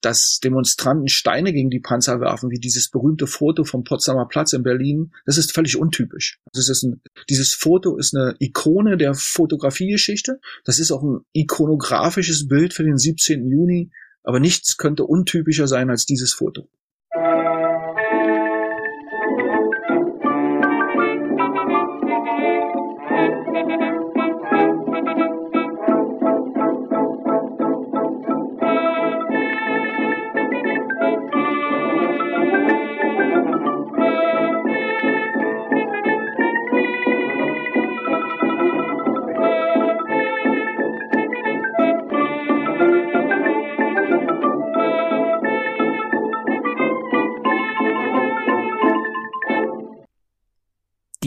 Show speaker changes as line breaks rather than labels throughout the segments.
dass Demonstranten Steine gegen die Panzer werfen, wie dieses berühmte Foto vom Potsdamer Platz in Berlin, das ist völlig untypisch. Das ist ein, dieses Foto ist eine Ikone der Fotografiegeschichte. Das ist auch ein ikonografisches Bild für den 17. Juni. Aber nichts könnte untypischer sein als dieses Foto.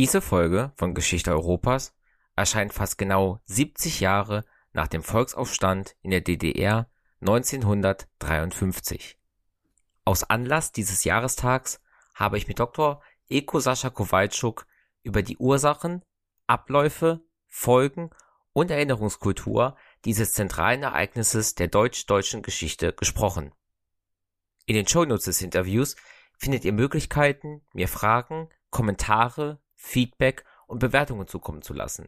Diese Folge von Geschichte Europas erscheint fast genau 70 Jahre nach dem Volksaufstand in der DDR 1953. Aus Anlass dieses Jahrestags habe ich mit Dr. Eko Sascha Kowalczuk über die Ursachen, Abläufe, Folgen und Erinnerungskultur dieses zentralen Ereignisses der deutsch-deutschen Geschichte gesprochen. In den Shownotes des Interviews findet ihr Möglichkeiten, mir Fragen, Kommentare, Feedback und Bewertungen zukommen zu lassen.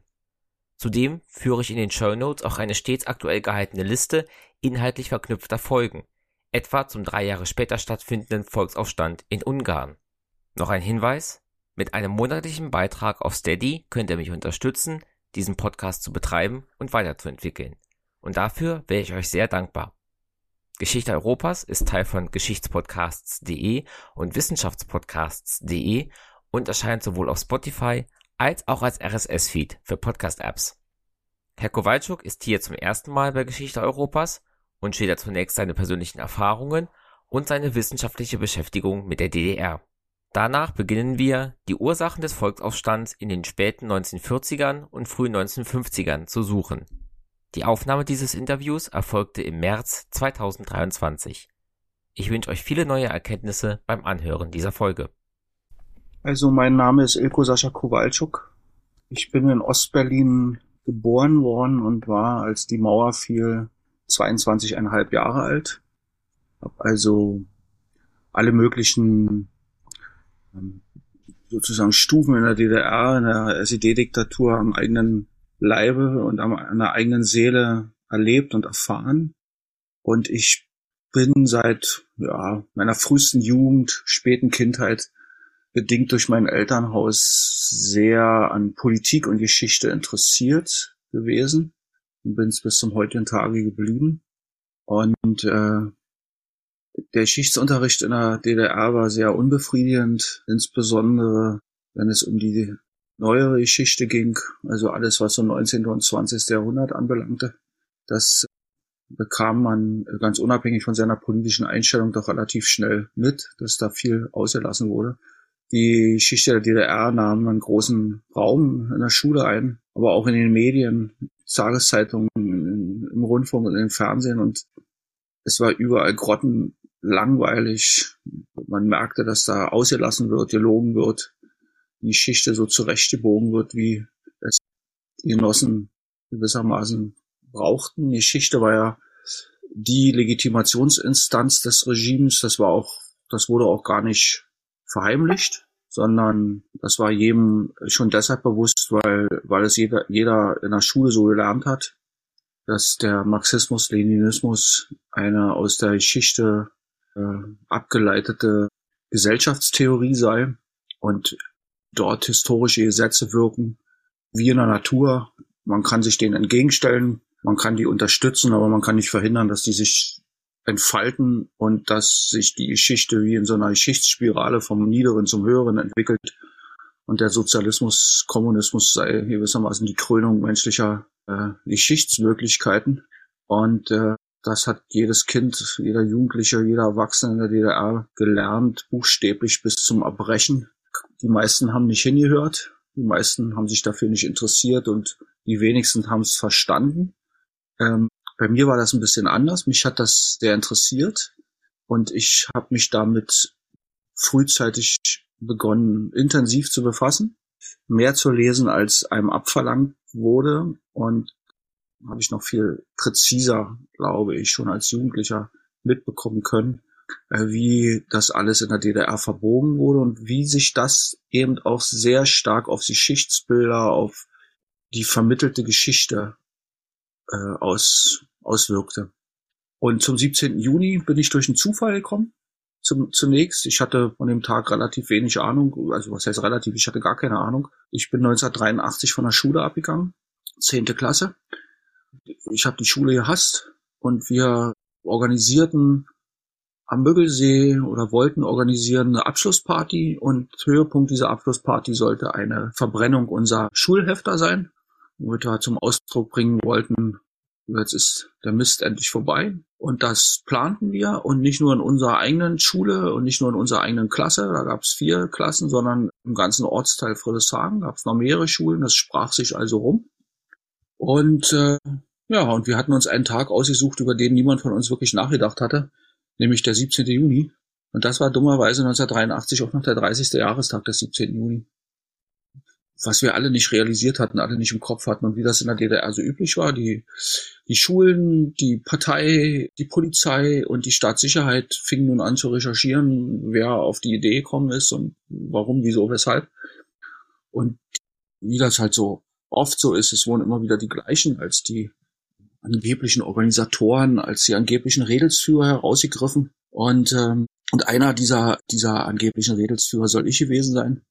Zudem führe ich in den Show Notes auch eine stets aktuell gehaltene Liste inhaltlich verknüpfter Folgen, etwa zum drei Jahre später stattfindenden Volksaufstand in Ungarn. Noch ein Hinweis? Mit einem monatlichen Beitrag auf Steady könnt ihr mich unterstützen, diesen Podcast zu betreiben und weiterzuentwickeln. Und dafür wäre ich euch sehr dankbar. Geschichte Europas ist Teil von Geschichtspodcasts.de und Wissenschaftspodcasts.de und erscheint sowohl auf Spotify als auch als RSS-Feed für Podcast-Apps. Herr Kowalczuk ist hier zum ersten Mal bei Geschichte Europas und schildert zunächst seine persönlichen Erfahrungen und seine wissenschaftliche Beschäftigung mit der DDR. Danach beginnen wir, die Ursachen des Volksaufstands in den späten 1940ern und frühen 1950ern zu suchen. Die Aufnahme dieses Interviews erfolgte im März 2023. Ich wünsche euch viele neue Erkenntnisse beim Anhören dieser Folge.
Also mein Name ist Ilko Sascha Kowalczuk. Ich bin in Ostberlin geboren worden und war, als die Mauer fiel, 22,5 Jahre alt. Hab also alle möglichen ähm, sozusagen Stufen in der DDR, in der SED-Diktatur am eigenen Leibe und an der eigenen Seele erlebt und erfahren. Und ich bin seit ja, meiner frühesten Jugend, späten Kindheit bedingt durch mein Elternhaus sehr an Politik und Geschichte interessiert gewesen und bin es bis zum heutigen Tage geblieben. Und äh, der Geschichtsunterricht in der DDR war sehr unbefriedigend, insbesondere wenn es um die neuere Geschichte ging, also alles, was so 19. und 20. Jahrhundert anbelangte. Das bekam man ganz unabhängig von seiner politischen Einstellung doch relativ schnell mit, dass da viel ausgelassen wurde. Die Geschichte der DDR nahm einen großen Raum in der Schule ein, aber auch in den Medien, Tageszeitungen, im Rundfunk und im Fernsehen und es war überall grottenlangweilig. Man merkte, dass da ausgelassen wird, gelogen wird, die Geschichte so zurechtgebogen wird, wie es die Genossen gewissermaßen brauchten. Die Geschichte war ja die Legitimationsinstanz des Regimes. Das war auch, das wurde auch gar nicht verheimlicht, sondern das war jedem schon deshalb bewusst, weil, weil es jeder, jeder in der Schule so gelernt hat, dass der Marxismus, Leninismus eine aus der Geschichte äh, abgeleitete Gesellschaftstheorie sei und dort historische Gesetze wirken, wie in der Natur. Man kann sich denen entgegenstellen, man kann die unterstützen, aber man kann nicht verhindern, dass die sich entfalten und dass sich die Geschichte wie in so einer Geschichtsspirale vom Niederen zum Höheren entwickelt und der Sozialismus, Kommunismus sei gewissermaßen die Krönung menschlicher äh, Geschichtsmöglichkeiten und äh, das hat jedes Kind, jeder Jugendliche, jeder Erwachsene in der DDR gelernt, buchstäblich bis zum Erbrechen. Die meisten haben nicht hingehört, die meisten haben sich dafür nicht interessiert und die wenigsten haben es verstanden. Ähm, bei mir war das ein bisschen anders. Mich hat das sehr interessiert und ich habe mich damit frühzeitig begonnen, intensiv zu befassen, mehr zu lesen, als einem abverlangt wurde und habe ich noch viel präziser, glaube ich, schon als Jugendlicher mitbekommen können, äh, wie das alles in der DDR verbogen wurde und wie sich das eben auch sehr stark auf die Schichtsbilder, auf die vermittelte Geschichte äh, aus, auswirkte. Und zum 17. Juni bin ich durch einen Zufall gekommen. Zum, zunächst, ich hatte von dem Tag relativ wenig Ahnung, also was heißt relativ, ich hatte gar keine Ahnung. Ich bin 1983 von der Schule abgegangen, zehnte Klasse. Ich habe die Schule gehasst und wir organisierten am Müggelsee oder wollten organisieren eine Abschlussparty und Höhepunkt dieser Abschlussparty sollte eine Verbrennung unserer Schulhefter sein, wo wir zum Ausdruck bringen wollten, jetzt ist der Mist endlich vorbei. Und das planten wir und nicht nur in unserer eigenen Schule und nicht nur in unserer eigenen Klasse, da gab es vier Klassen, sondern im ganzen Ortsteil Friedrichshagen gab es noch mehrere Schulen, das sprach sich also rum. Und äh, ja, und wir hatten uns einen Tag ausgesucht, über den niemand von uns wirklich nachgedacht hatte, nämlich der 17. Juni. Und das war dummerweise 1983 auch noch der 30. Jahrestag des 17. Juni. Was wir alle nicht realisiert hatten, alle nicht im Kopf hatten und wie das in der DDR so üblich war. Die, die Schulen, die Partei, die Polizei und die Staatssicherheit fingen nun an zu recherchieren, wer auf die Idee gekommen ist und warum, wieso, weshalb. Und wie das halt so oft so ist, es wurden immer wieder die gleichen als die angeblichen Organisatoren, als die angeblichen Redelsführer herausgegriffen. Und, ähm, und einer dieser, dieser angeblichen Redelsführer soll ich gewesen sein.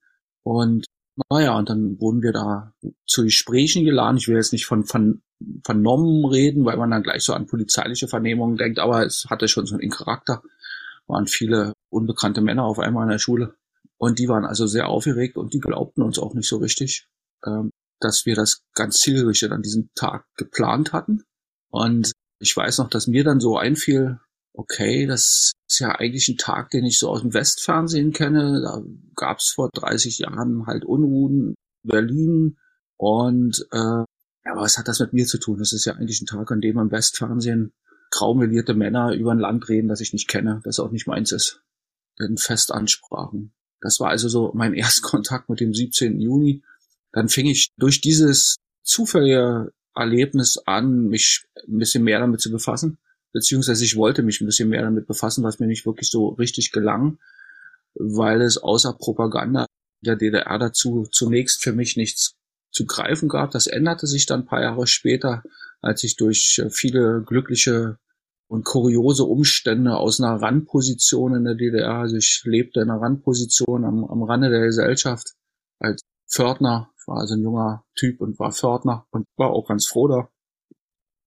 Und naja, und dann wurden wir da zu Gesprächen geladen. Ich will jetzt nicht von, von vernommen reden, weil man dann gleich so an polizeiliche Vernehmungen denkt, aber es hatte schon so einen Charakter. Waren viele unbekannte Männer auf einmal in der Schule. Und die waren also sehr aufgeregt und die glaubten uns auch nicht so richtig, ähm, dass wir das ganz zielgerichtet an diesem Tag geplant hatten. Und ich weiß noch, dass mir dann so einfiel, okay, das ist ja eigentlich ein Tag, den ich so aus dem Westfernsehen kenne. Da gab es vor 30 Jahren halt Unruhen in Berlin. Und äh, ja, was hat das mit mir zu tun? Das ist ja eigentlich ein Tag, an dem im Westfernsehen graumelierte Männer über ein Land reden, das ich nicht kenne, das auch nicht meins ist. In Festansprachen. Das war also so mein Erstkontakt mit dem 17. Juni. Dann fing ich durch dieses zufällige Erlebnis an, mich ein bisschen mehr damit zu befassen. Beziehungsweise ich wollte mich ein bisschen mehr damit befassen, was mir nicht wirklich so richtig gelang, weil es außer Propaganda der DDR dazu zunächst für mich nichts zu greifen gab. Das änderte sich dann ein paar Jahre später, als ich durch viele glückliche und kuriose Umstände aus einer Randposition in der DDR, also ich lebte in einer Randposition am, am Rande der Gesellschaft als Pförtner ich war also ein junger Typ und war Pförtner und war auch ganz froh da,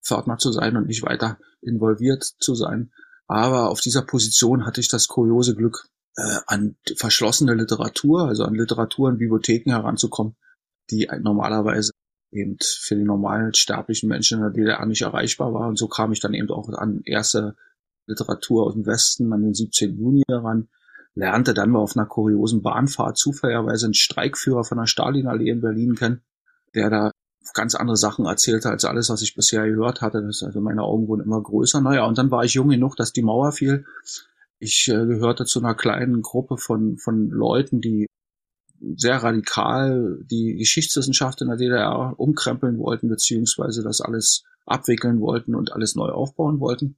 Pförtner zu sein und nicht weiter involviert zu sein. Aber auf dieser Position hatte ich das kuriose Glück, äh, an verschlossene Literatur, also an Literatur in Bibliotheken heranzukommen, die normalerweise eben für die normalen sterblichen Menschen in der DDR nicht erreichbar war. Und so kam ich dann eben auch an erste Literatur aus dem Westen, an den 17. Juni heran, lernte dann mal auf einer kuriosen Bahnfahrt zufälligerweise einen Streikführer von der Stalinallee in Berlin kennen, der da ganz andere Sachen erzählte als alles, was ich bisher gehört hatte. Das also meine Augen wurden immer größer. Naja, und dann war ich jung genug, dass die Mauer fiel. Ich äh, gehörte zu einer kleinen Gruppe von, von Leuten, die sehr radikal die Geschichtswissenschaft in der DDR umkrempeln wollten, beziehungsweise das alles abwickeln wollten und alles neu aufbauen wollten.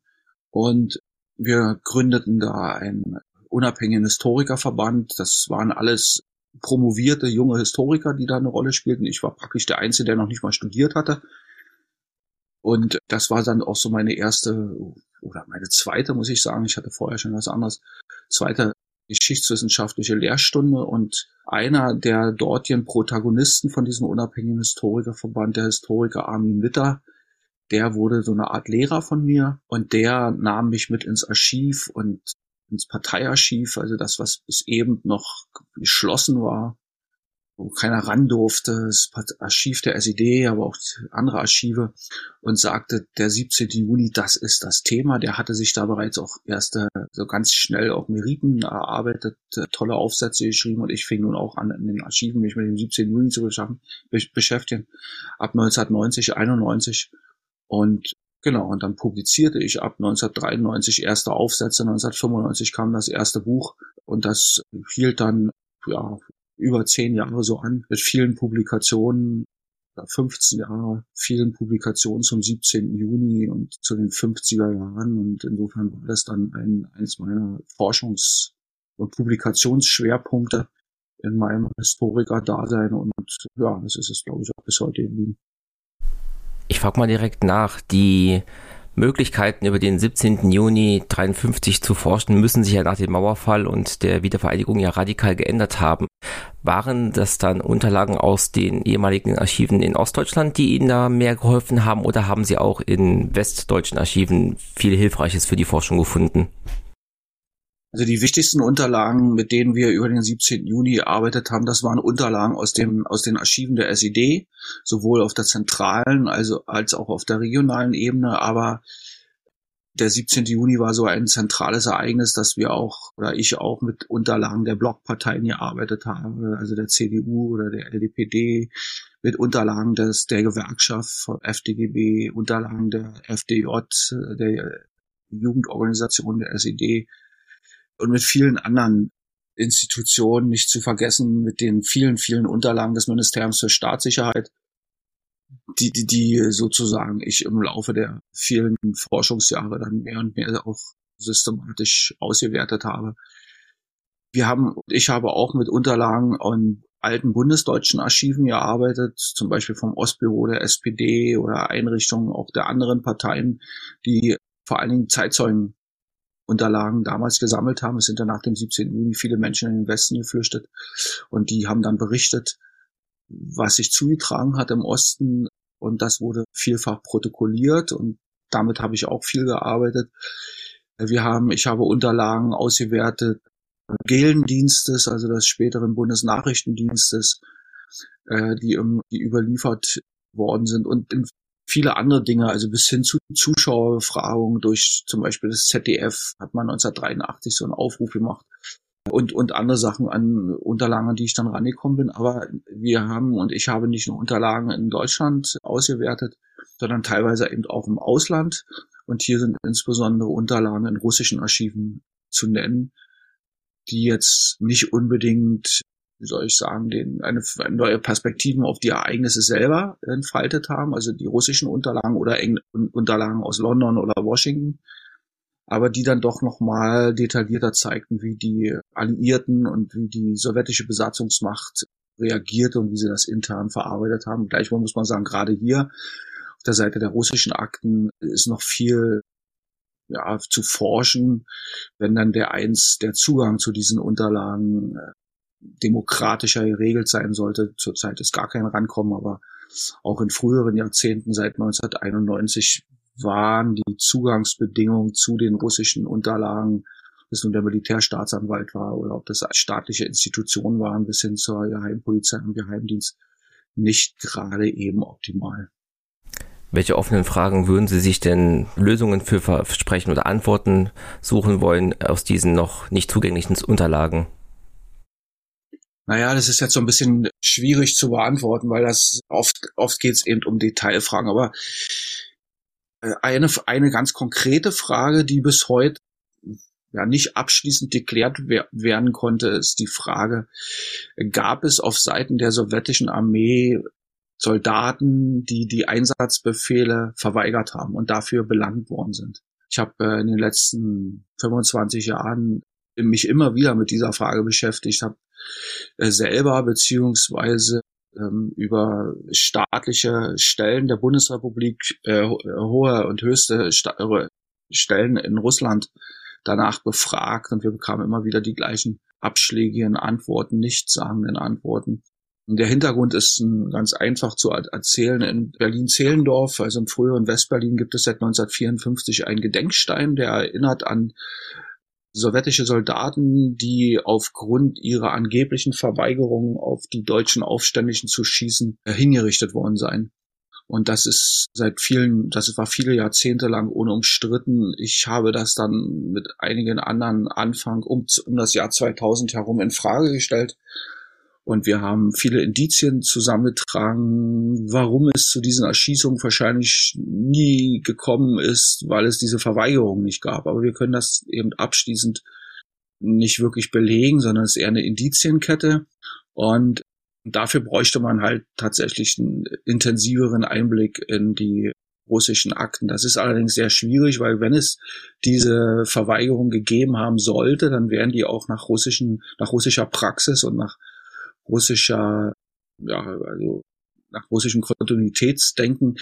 Und wir gründeten da ein unabhängigen Historikerverband. Das waren alles promovierte junge Historiker, die da eine Rolle spielten. Ich war praktisch der Einzige, der noch nicht mal studiert hatte. Und das war dann auch so meine erste oder meine zweite, muss ich sagen. Ich hatte vorher schon was anderes. Zweite geschichtswissenschaftliche Lehrstunde und einer der dortigen Protagonisten von diesem unabhängigen Historikerverband, der Historiker Armin Witter, der wurde so eine Art Lehrer von mir und der nahm mich mit ins Archiv und ins Parteiarchiv, also das, was bis eben noch geschlossen war, wo keiner ran durfte, das Archiv der SED, aber auch andere Archive und sagte, der 17. Juni, das ist das Thema. Der hatte sich da bereits auch erste, so ganz schnell auch Meriten erarbeitet, tolle Aufsätze geschrieben und ich fing nun auch an, in den Archiven mich mit dem 17. Juni zu beschäftigen, ab 1990, 91 und Genau, und dann publizierte ich ab 1993 erste Aufsätze, 1995 kam das erste Buch und das hielt dann ja über zehn Jahre so an mit vielen Publikationen 15 Jahre vielen Publikationen zum 17. Juni und zu den 50er Jahren. Und insofern war das dann ein, eines meiner Forschungs- und Publikationsschwerpunkte in meinem Historiker-Dasein. Und ja, das ist es, glaube ich, auch bis heute geblieben.
Ich frage mal direkt nach. Die Möglichkeiten über den 17. Juni 53 zu forschen, müssen sich ja nach dem Mauerfall und der Wiedervereinigung ja radikal geändert haben. Waren das dann Unterlagen aus den ehemaligen Archiven in Ostdeutschland, die Ihnen da mehr geholfen haben, oder haben Sie auch in westdeutschen Archiven viel Hilfreiches für die Forschung gefunden?
Also die wichtigsten Unterlagen, mit denen wir über den 17. Juni gearbeitet haben, das waren Unterlagen aus dem aus den Archiven der SED, sowohl auf der zentralen also als auch auf der regionalen Ebene. Aber der 17. Juni war so ein zentrales Ereignis, dass wir auch oder ich auch mit Unterlagen der Blockparteien gearbeitet habe, also der CDU oder der LDPD, mit Unterlagen des der Gewerkschaft FDGB, Unterlagen der FDJ, der Jugendorganisation der SED und mit vielen anderen Institutionen, nicht zu vergessen, mit den vielen, vielen Unterlagen des Ministeriums für Staatssicherheit, die, die, die sozusagen ich im Laufe der vielen Forschungsjahre dann mehr und mehr auch systematisch ausgewertet habe. Wir haben, ich habe auch mit Unterlagen und alten bundesdeutschen Archiven gearbeitet, zum Beispiel vom Ostbüro der SPD oder Einrichtungen auch der anderen Parteien, die vor allen Dingen Zeitzeugen Unterlagen damals gesammelt haben. Es sind dann nach dem 17. Juni viele Menschen in den Westen geflüchtet und die haben dann berichtet, was sich zugetragen hat im Osten und das wurde vielfach protokolliert und damit habe ich auch viel gearbeitet. Wir haben, ich habe Unterlagen ausgewertet Gelendienstes, also des späteren Bundesnachrichtendienstes, äh, die, die überliefert worden sind und in viele andere Dinge, also bis hin zu Zuschauerbefragungen durch zum Beispiel das ZDF hat man 1983 so einen Aufruf gemacht und, und andere Sachen an Unterlagen, an die ich dann rangekommen bin. Aber wir haben und ich habe nicht nur Unterlagen in Deutschland ausgewertet, sondern teilweise eben auch im Ausland. Und hier sind insbesondere Unterlagen in russischen Archiven zu nennen, die jetzt nicht unbedingt wie soll ich sagen, den, eine, neue Perspektiven auf die Ereignisse selber entfaltet haben, also die russischen Unterlagen oder Engl Unterlagen aus London oder Washington, aber die dann doch nochmal detaillierter zeigten, wie die Alliierten und wie die sowjetische Besatzungsmacht reagierte und wie sie das intern verarbeitet haben. Gleichwohl muss man sagen, gerade hier auf der Seite der russischen Akten ist noch viel ja, zu forschen, wenn dann der eins der Zugang zu diesen Unterlagen äh, demokratischer geregelt sein sollte. Zurzeit ist gar kein Rankommen, aber auch in früheren Jahrzehnten seit 1991 waren die Zugangsbedingungen zu den russischen Unterlagen, ob es nun der Militärstaatsanwalt war oder ob das staatliche Institutionen waren, bis hin zur Geheimpolizei und Geheimdienst, nicht gerade eben optimal.
Welche offenen Fragen würden Sie sich denn Lösungen für versprechen oder Antworten suchen wollen aus diesen noch nicht zugänglichen Unterlagen?
Naja, das ist jetzt so ein bisschen schwierig zu beantworten, weil das oft, oft geht es eben um Detailfragen. Aber äh, eine, eine ganz konkrete Frage, die bis heute ja nicht abschließend geklärt werden konnte, ist die Frage, gab es auf Seiten der sowjetischen Armee Soldaten, die die Einsatzbefehle verweigert haben und dafür belangt worden sind? Ich habe äh, in den letzten 25 Jahren mich immer wieder mit dieser Frage beschäftigt, habe selber beziehungsweise ähm, über staatliche Stellen der Bundesrepublik, äh, hohe und höchste äh, Stellen in Russland danach befragt und wir bekamen immer wieder die gleichen abschlägigen Antworten, nichtssagenden Antworten. Der Hintergrund ist ganz einfach zu erzählen. In Berlin-Zehlendorf, also im früheren Westberlin, gibt es seit 1954 einen Gedenkstein, der erinnert an sowjetische Soldaten, die aufgrund ihrer angeblichen Verweigerung auf die deutschen Aufständischen zu schießen, äh, hingerichtet worden seien. Und das ist seit vielen, das war viele Jahrzehnte lang unumstritten. Ich habe das dann mit einigen anderen Anfang um, um das Jahr 2000 herum in Frage gestellt und wir haben viele Indizien zusammengetragen, warum es zu diesen Erschießungen wahrscheinlich nie gekommen ist, weil es diese Verweigerung nicht gab. Aber wir können das eben abschließend nicht wirklich belegen, sondern es ist eher eine Indizienkette. Und dafür bräuchte man halt tatsächlich einen intensiveren Einblick in die russischen Akten. Das ist allerdings sehr schwierig, weil wenn es diese Verweigerung gegeben haben sollte, dann wären die auch nach russischen, nach russischer Praxis und nach russischer, ja, also nach russischem Kontinuitätsdenken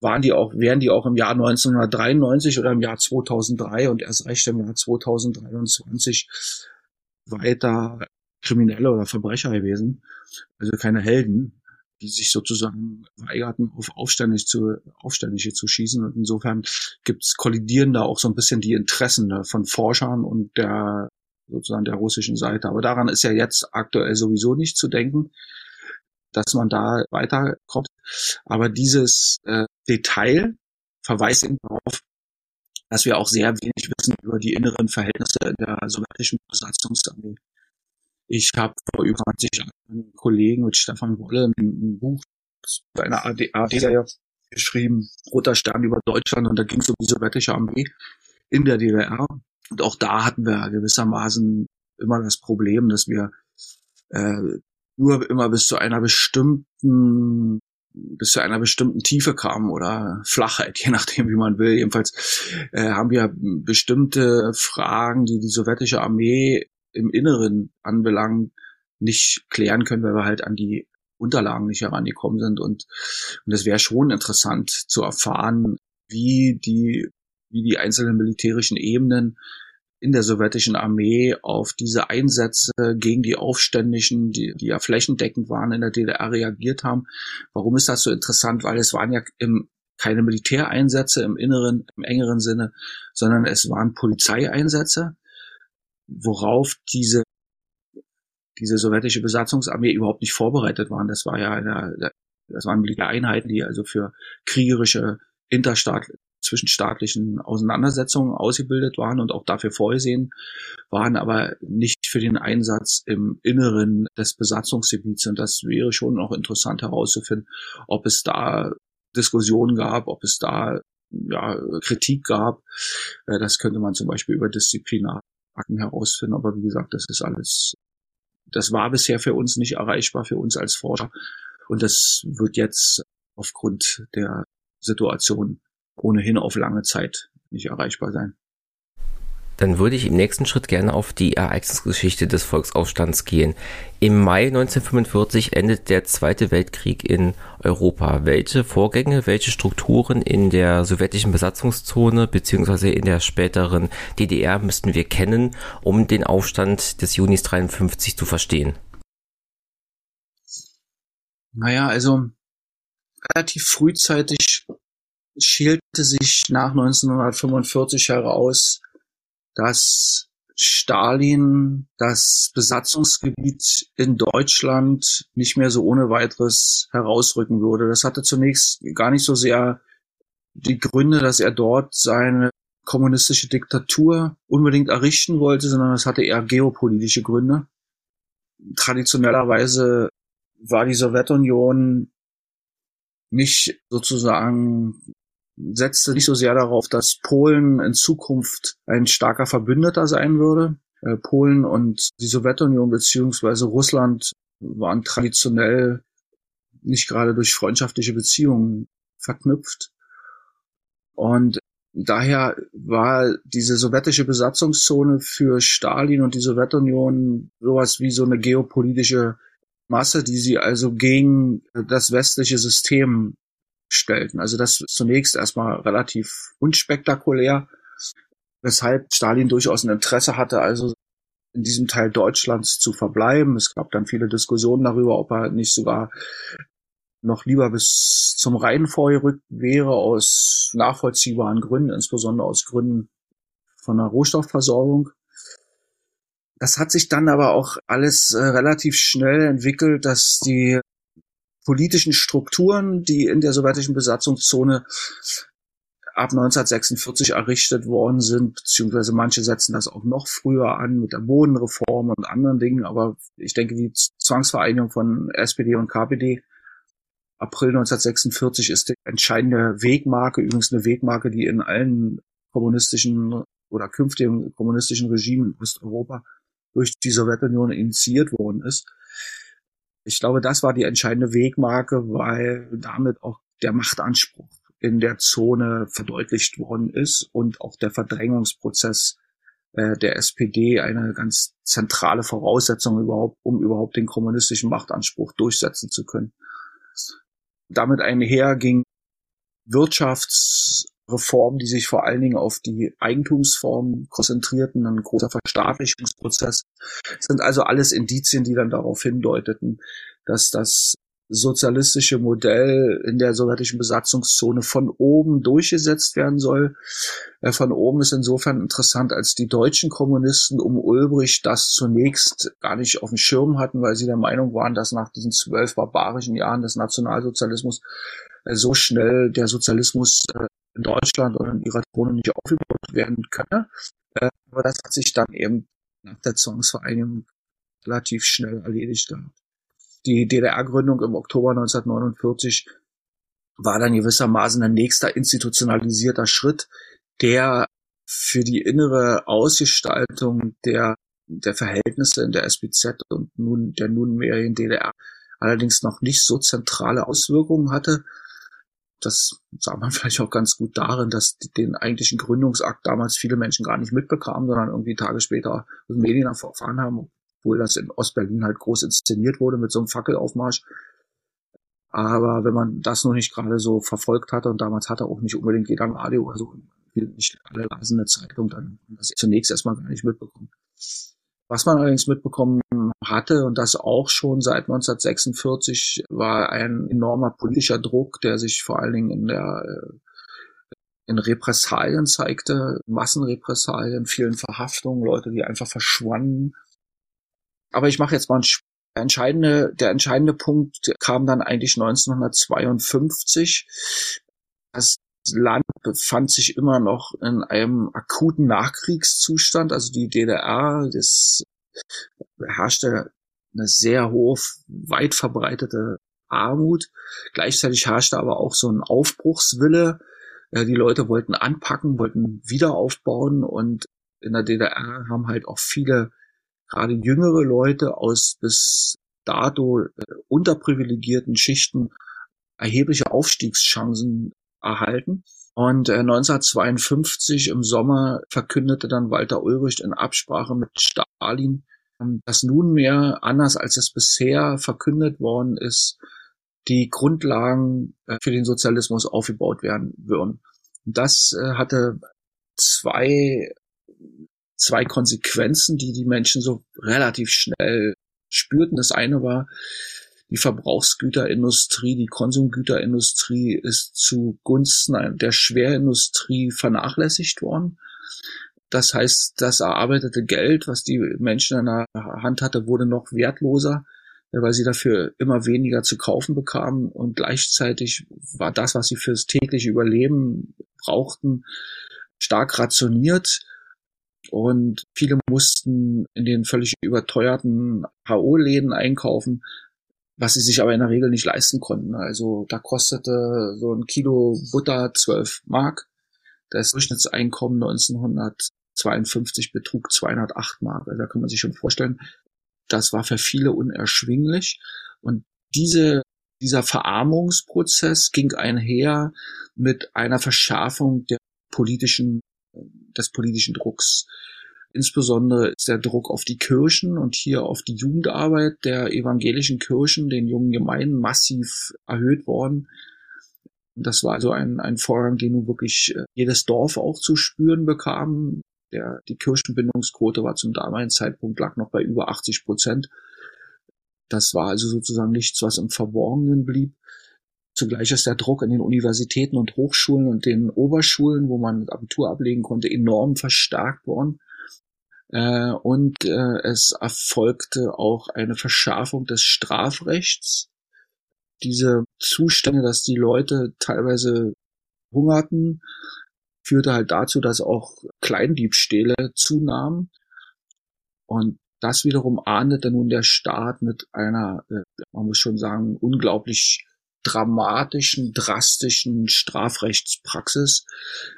waren die auch, wären die auch im Jahr 1993 oder im Jahr 2003 und erst recht im Jahr 2023 weiter Kriminelle oder Verbrecher gewesen. Also keine Helden, die sich sozusagen weigerten, auf Aufständliche zu, Aufständliche zu schießen. Und insofern gibt's kollidieren da auch so ein bisschen die Interessen ne, von Forschern und der sozusagen der russischen Seite. Aber daran ist ja jetzt aktuell sowieso nicht zu denken dass man da weiterkommt. Aber dieses äh, Detail verweist eben darauf, dass wir auch sehr wenig wissen über die inneren Verhältnisse der sowjetischen Besatzungsarmee. Ich habe vor über 20 Jahren einen Kollegen mit Stefan Wolle ein, Buch bei einer AD-Serie geschrieben, Roter Stern über Deutschland, und da ging es um die sowjetische Armee in der DDR. Und auch da hatten wir gewissermaßen immer das Problem, dass wir äh, nur immer bis zu einer bestimmten bis zu einer bestimmten Tiefe kamen oder Flachheit, je nachdem, wie man will. Jedenfalls äh, haben wir bestimmte Fragen, die die sowjetische Armee im Inneren anbelangen, nicht klären können, weil wir halt an die Unterlagen nicht herangekommen sind. Und, und es wäre schon interessant zu erfahren, wie die, wie die einzelnen militärischen Ebenen in der sowjetischen Armee auf diese Einsätze gegen die Aufständischen, die, die ja flächendeckend waren in der DDR, reagiert haben. Warum ist das so interessant? Weil es waren ja im, keine Militäreinsätze im inneren, im engeren Sinne, sondern es waren Polizeieinsätze, worauf diese diese sowjetische Besatzungsarmee überhaupt nicht vorbereitet waren. Das war ja eine, das waren Militäreinheiten, die also für kriegerische Interstaat, zwischenstaatlichen Auseinandersetzungen ausgebildet waren und auch dafür vorgesehen waren, aber nicht für den Einsatz im Inneren des Besatzungsgebiets. Und das wäre schon noch interessant herauszufinden, ob es da Diskussionen gab, ob es da ja, Kritik gab. Äh, das könnte man zum Beispiel über Disziplinarakten herausfinden. Aber wie gesagt, das ist alles, das war bisher für uns nicht erreichbar, für uns als Forscher. Und das wird jetzt aufgrund der Situation ohnehin auf lange Zeit nicht erreichbar sein.
Dann würde ich im nächsten Schritt gerne auf die Ereignisgeschichte des Volksaufstands gehen. Im Mai 1945 endet der Zweite Weltkrieg in Europa. Welche Vorgänge, welche Strukturen in der sowjetischen Besatzungszone beziehungsweise in der späteren DDR müssten wir kennen, um den Aufstand des Junis 53 zu verstehen?
Naja, also relativ frühzeitig schielte sich nach 1945 heraus, dass Stalin das Besatzungsgebiet in Deutschland nicht mehr so ohne weiteres herausrücken würde. Das hatte zunächst gar nicht so sehr die Gründe, dass er dort seine kommunistische Diktatur unbedingt errichten wollte, sondern es hatte eher geopolitische Gründe. Traditionellerweise war die Sowjetunion nicht sozusagen setzte nicht so sehr darauf, dass Polen in Zukunft ein starker Verbündeter sein würde. Äh, Polen und die Sowjetunion beziehungsweise Russland waren traditionell nicht gerade durch freundschaftliche Beziehungen verknüpft. Und daher war diese sowjetische Besatzungszone für Stalin und die Sowjetunion sowas wie so eine geopolitische Masse, die sie also gegen das westliche System stellten. Also das zunächst erstmal relativ unspektakulär, weshalb Stalin durchaus ein Interesse hatte, also in diesem Teil Deutschlands zu verbleiben. Es gab dann viele Diskussionen darüber, ob er nicht sogar noch lieber bis zum Rhein vorgerückt wäre, aus nachvollziehbaren Gründen, insbesondere aus Gründen von der Rohstoffversorgung. Das hat sich dann aber auch alles äh, relativ schnell entwickelt, dass die politischen Strukturen, die in der sowjetischen Besatzungszone ab 1946 errichtet worden sind, beziehungsweise manche setzen das auch noch früher an mit der Bodenreform und anderen Dingen, aber ich denke, die Zwangsvereinigung von SPD und KPD April 1946 ist die entscheidende Wegmarke, übrigens eine Wegmarke, die in allen kommunistischen oder künftigen kommunistischen Regimen in Osteuropa durch die Sowjetunion initiiert worden ist. Ich glaube, das war die entscheidende Wegmarke, weil damit auch der Machtanspruch in der Zone verdeutlicht worden ist und auch der Verdrängungsprozess äh, der SPD eine ganz zentrale Voraussetzung überhaupt, um überhaupt den kommunistischen Machtanspruch durchsetzen zu können. Damit einher ging Wirtschaftsreformen, die sich vor allen Dingen auf die Eigentumsform konzentrierten, ein großer Verstaatlichungsprozess, sind also alles Indizien, die dann darauf hindeuteten, dass das sozialistische Modell in der sowjetischen Besatzungszone von oben durchgesetzt werden soll. Äh, von oben ist insofern interessant, als die deutschen Kommunisten um Ulbricht das zunächst gar nicht auf dem Schirm hatten, weil sie der Meinung waren, dass nach diesen zwölf barbarischen Jahren des Nationalsozialismus äh, so schnell der Sozialismus äh, in Deutschland oder in ihrer Zone nicht aufgebaut werden könne. Aber das hat sich dann eben nach der Zwangsvereinigung relativ schnell erledigt gehabt die DDR-Gründung im Oktober 1949 war dann gewissermaßen ein nächster institutionalisierter Schritt, der für die innere Ausgestaltung der, der Verhältnisse in der SBZ und nun der nunmehrigen DDR allerdings noch nicht so zentrale Auswirkungen hatte. Das sah man vielleicht auch ganz gut darin, dass den eigentlichen Gründungsakt damals viele Menschen gar nicht mitbekamen, sondern irgendwie Tage später Medien erfahren haben, obwohl das in Ostberlin halt groß inszeniert wurde mit so einem Fackelaufmarsch. Aber wenn man das noch nicht gerade so verfolgt hatte und damals hatte auch nicht unbedingt jeder ein Radio, also nicht alle lasen eine Zeitung, dann das zunächst erstmal gar nicht mitbekommen. Was man allerdings mitbekommen hatte, und das auch schon seit 1946, war ein enormer politischer Druck, der sich vor allen Dingen in der äh, in Repressalien zeigte, Massenrepressalien, vielen Verhaftungen, Leute, die einfach verschwanden, aber ich mache jetzt mal einen entscheidende, der entscheidende Punkt kam dann eigentlich 1952. Das Land befand sich immer noch in einem akuten Nachkriegszustand. Also die DDR, das herrschte eine sehr hohe, weit verbreitete Armut. Gleichzeitig herrschte aber auch so ein Aufbruchswille. Äh, die Leute wollten anpacken, wollten wieder aufbauen und in der DDR haben halt auch viele gerade jüngere Leute aus bis dato äh, unterprivilegierten Schichten erhebliche Aufstiegschancen erhalten. Und äh, 1952 im Sommer verkündete dann Walter Ulbricht in Absprache mit Stalin, ähm, dass nunmehr, anders als es bisher verkündet worden ist, die Grundlagen äh, für den Sozialismus aufgebaut werden würden. Das äh, hatte zwei zwei Konsequenzen, die die Menschen so relativ schnell spürten. Das eine war, die Verbrauchsgüterindustrie, die Konsumgüterindustrie ist zugunsten der Schwerindustrie vernachlässigt worden. Das heißt, das erarbeitete Geld, was die Menschen in der Hand hatte, wurde noch wertloser, weil sie dafür immer weniger zu kaufen bekamen. Und gleichzeitig war das, was sie fürs tägliche Überleben brauchten, stark rationiert. Und viele mussten in den völlig überteuerten HO-Läden einkaufen, was sie sich aber in der Regel nicht leisten konnten. Also da kostete so ein Kilo Butter 12 Mark. Das Durchschnittseinkommen 1952 betrug 208 Mark. Also da kann man sich schon vorstellen, das war für viele unerschwinglich. Und diese, dieser Verarmungsprozess ging einher mit einer Verschärfung der politischen des politischen Drucks. Insbesondere ist der Druck auf die Kirchen und hier auf die Jugendarbeit der evangelischen Kirchen, den jungen Gemeinden, massiv erhöht worden. Das war also ein, ein Vorgang, den nun wirklich äh, jedes Dorf auch zu spüren bekam. Der, die Kirchenbindungsquote war zum damaligen Zeitpunkt lag noch bei über 80 Prozent. Das war also sozusagen nichts, was im Verborgenen blieb. Zugleich ist der Druck in den Universitäten und Hochschulen und den Oberschulen, wo man Abitur ablegen konnte, enorm verstärkt worden. Äh, und äh, es erfolgte auch eine Verschärfung des Strafrechts. Diese Zustände, dass die Leute teilweise hungerten, führte halt dazu, dass auch Kleindiebstähle zunahmen. Und das wiederum ahndete nun der Staat mit einer, äh, man muss schon sagen, unglaublich dramatischen, drastischen Strafrechtspraxis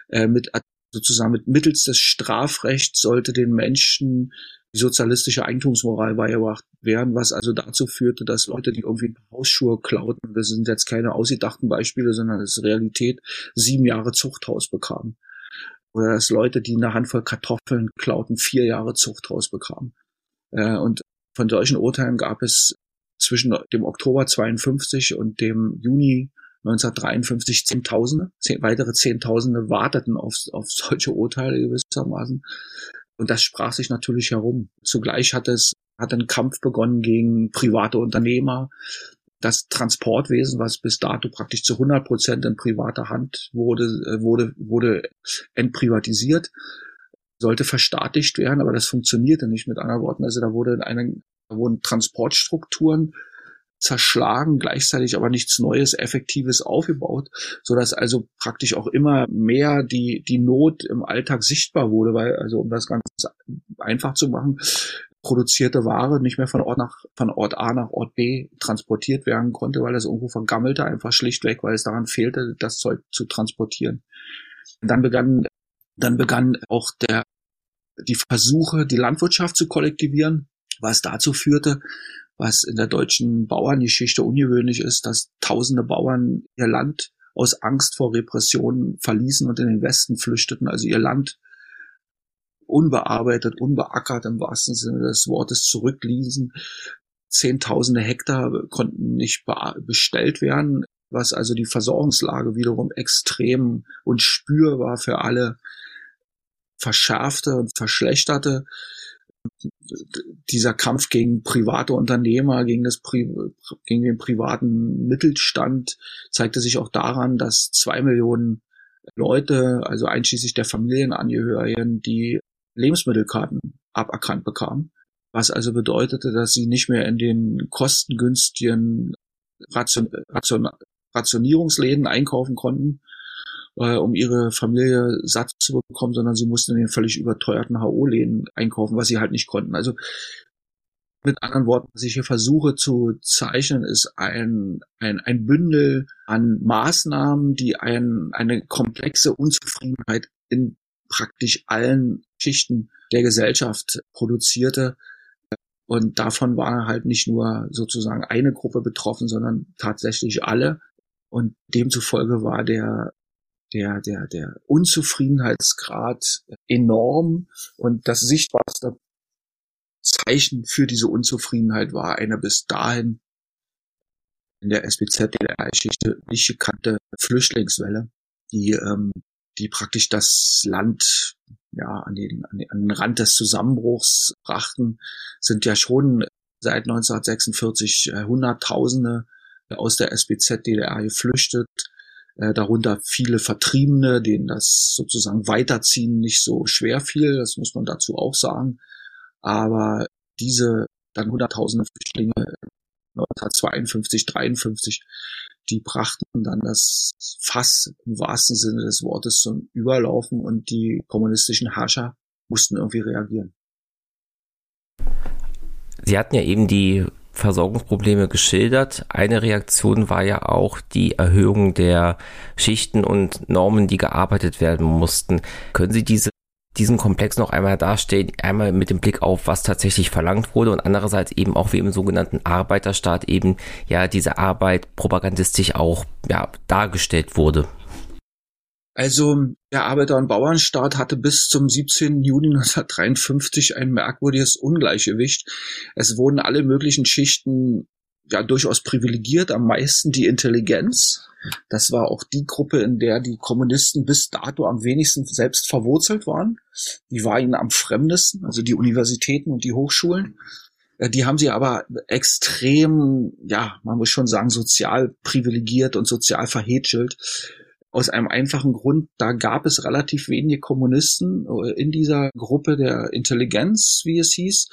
äh, mit sozusagen mit mittels des Strafrechts sollte den Menschen die sozialistische Eigentumsmoral beigebracht werden, was also dazu führte, dass Leute, die irgendwie Hausschuhe klauten, das sind jetzt keine ausgedachten Beispiele, sondern das ist Realität, sieben Jahre Zuchthaus bekamen. Oder dass Leute, die eine Handvoll Kartoffeln klauten, vier Jahre Zuchthaus bekamen. Äh, und von solchen Urteilen gab es zwischen dem Oktober 52 und dem Juni 1953 Zehntausende, zehn, weitere Zehntausende warteten auf, auf solche Urteile gewissermaßen. Und das sprach sich natürlich herum. Zugleich hat es, hat ein Kampf begonnen gegen private Unternehmer. Das Transportwesen, was bis dato praktisch zu 100 Prozent in privater Hand wurde, äh, wurde, wurde entprivatisiert, sollte verstaatlicht werden, aber das funktionierte nicht mit anderen Worten. Also da wurde eine, da wurden Transportstrukturen zerschlagen, gleichzeitig aber nichts Neues, Effektives aufgebaut, so dass also praktisch auch immer mehr die, die Not im Alltag sichtbar wurde, weil, also um das Ganze einfach zu machen, produzierte Ware nicht mehr von Ort nach, von Ort A nach Ort B transportiert werden konnte, weil es irgendwo vergammelte, einfach schlichtweg, weil es daran fehlte, das Zeug zu transportieren. dann begann, dann begann auch der, die Versuche, die Landwirtschaft zu kollektivieren, was dazu führte, was in der deutschen Bauerngeschichte ungewöhnlich ist, dass tausende Bauern ihr Land aus Angst vor Repressionen verließen und in den Westen flüchteten, also ihr Land unbearbeitet, unbeackert im wahrsten Sinne des Wortes zurückließen. Zehntausende Hektar konnten nicht bestellt werden, was also die Versorgungslage wiederum extrem und spürbar für alle verschärfte und verschlechterte dieser Kampf gegen private Unternehmer, gegen das Pri gegen den privaten Mittelstand zeigte sich auch daran, dass zwei Millionen Leute, also einschließlich der Familienangehörigen, die Lebensmittelkarten aberkannt bekamen, was also bedeutete, dass sie nicht mehr in den kostengünstigen Ration, Ration, Rationierungsläden einkaufen konnten, äh, um ihre Familie satt zu bekommen, sondern sie mussten in den völlig überteuerten HO-Läden einkaufen, was sie halt nicht konnten. Also mit anderen Worten, was ich hier versuche zu zeichnen, ist ein, ein, ein Bündel an Maßnahmen, die ein, eine komplexe Unzufriedenheit in praktisch allen Schichten der Gesellschaft produzierte. Und davon war halt nicht nur sozusagen eine Gruppe betroffen, sondern tatsächlich alle. Und demzufolge war der der, der, der Unzufriedenheitsgrad enorm und das sichtbarste Zeichen für diese Unzufriedenheit war eine bis dahin in der SBZ-DDR-Geschichte nicht gekannte Flüchtlingswelle, die, ähm, die praktisch das Land ja, an, den, an, den, an den Rand des Zusammenbruchs brachten, sind ja schon seit 1946 äh, Hunderttausende aus der SBZ-DDR geflüchtet darunter viele Vertriebene, denen das sozusagen Weiterziehen nicht so schwer fiel, das muss man dazu auch sagen. Aber diese dann hunderttausende Flüchtlinge 1952, 53, die brachten dann das Fass im wahrsten Sinne des Wortes zum Überlaufen und die kommunistischen Herrscher mussten irgendwie reagieren.
Sie hatten ja eben die Versorgungsprobleme geschildert. Eine Reaktion war ja auch die Erhöhung der Schichten und Normen, die gearbeitet werden mussten. Können Sie diese, diesen Komplex noch einmal darstellen? Einmal mit dem Blick auf, was tatsächlich verlangt wurde und andererseits eben auch wie im sogenannten Arbeiterstaat eben ja diese Arbeit propagandistisch auch ja, dargestellt wurde.
Also der Arbeiter- und Bauernstaat hatte bis zum 17. Juni 1953 ein merkwürdiges Ungleichgewicht. Es wurden alle möglichen Schichten ja durchaus privilegiert, am meisten die Intelligenz. Das war auch die Gruppe, in der die Kommunisten bis dato am wenigsten selbst verwurzelt waren. Die war ihnen am fremdesten, also die Universitäten und die Hochschulen. Äh, die haben sie aber extrem, ja, man muss schon sagen, sozial privilegiert und sozial verhätschelt. Aus einem einfachen Grund, da gab es relativ wenige Kommunisten äh, in dieser Gruppe der Intelligenz, wie es hieß.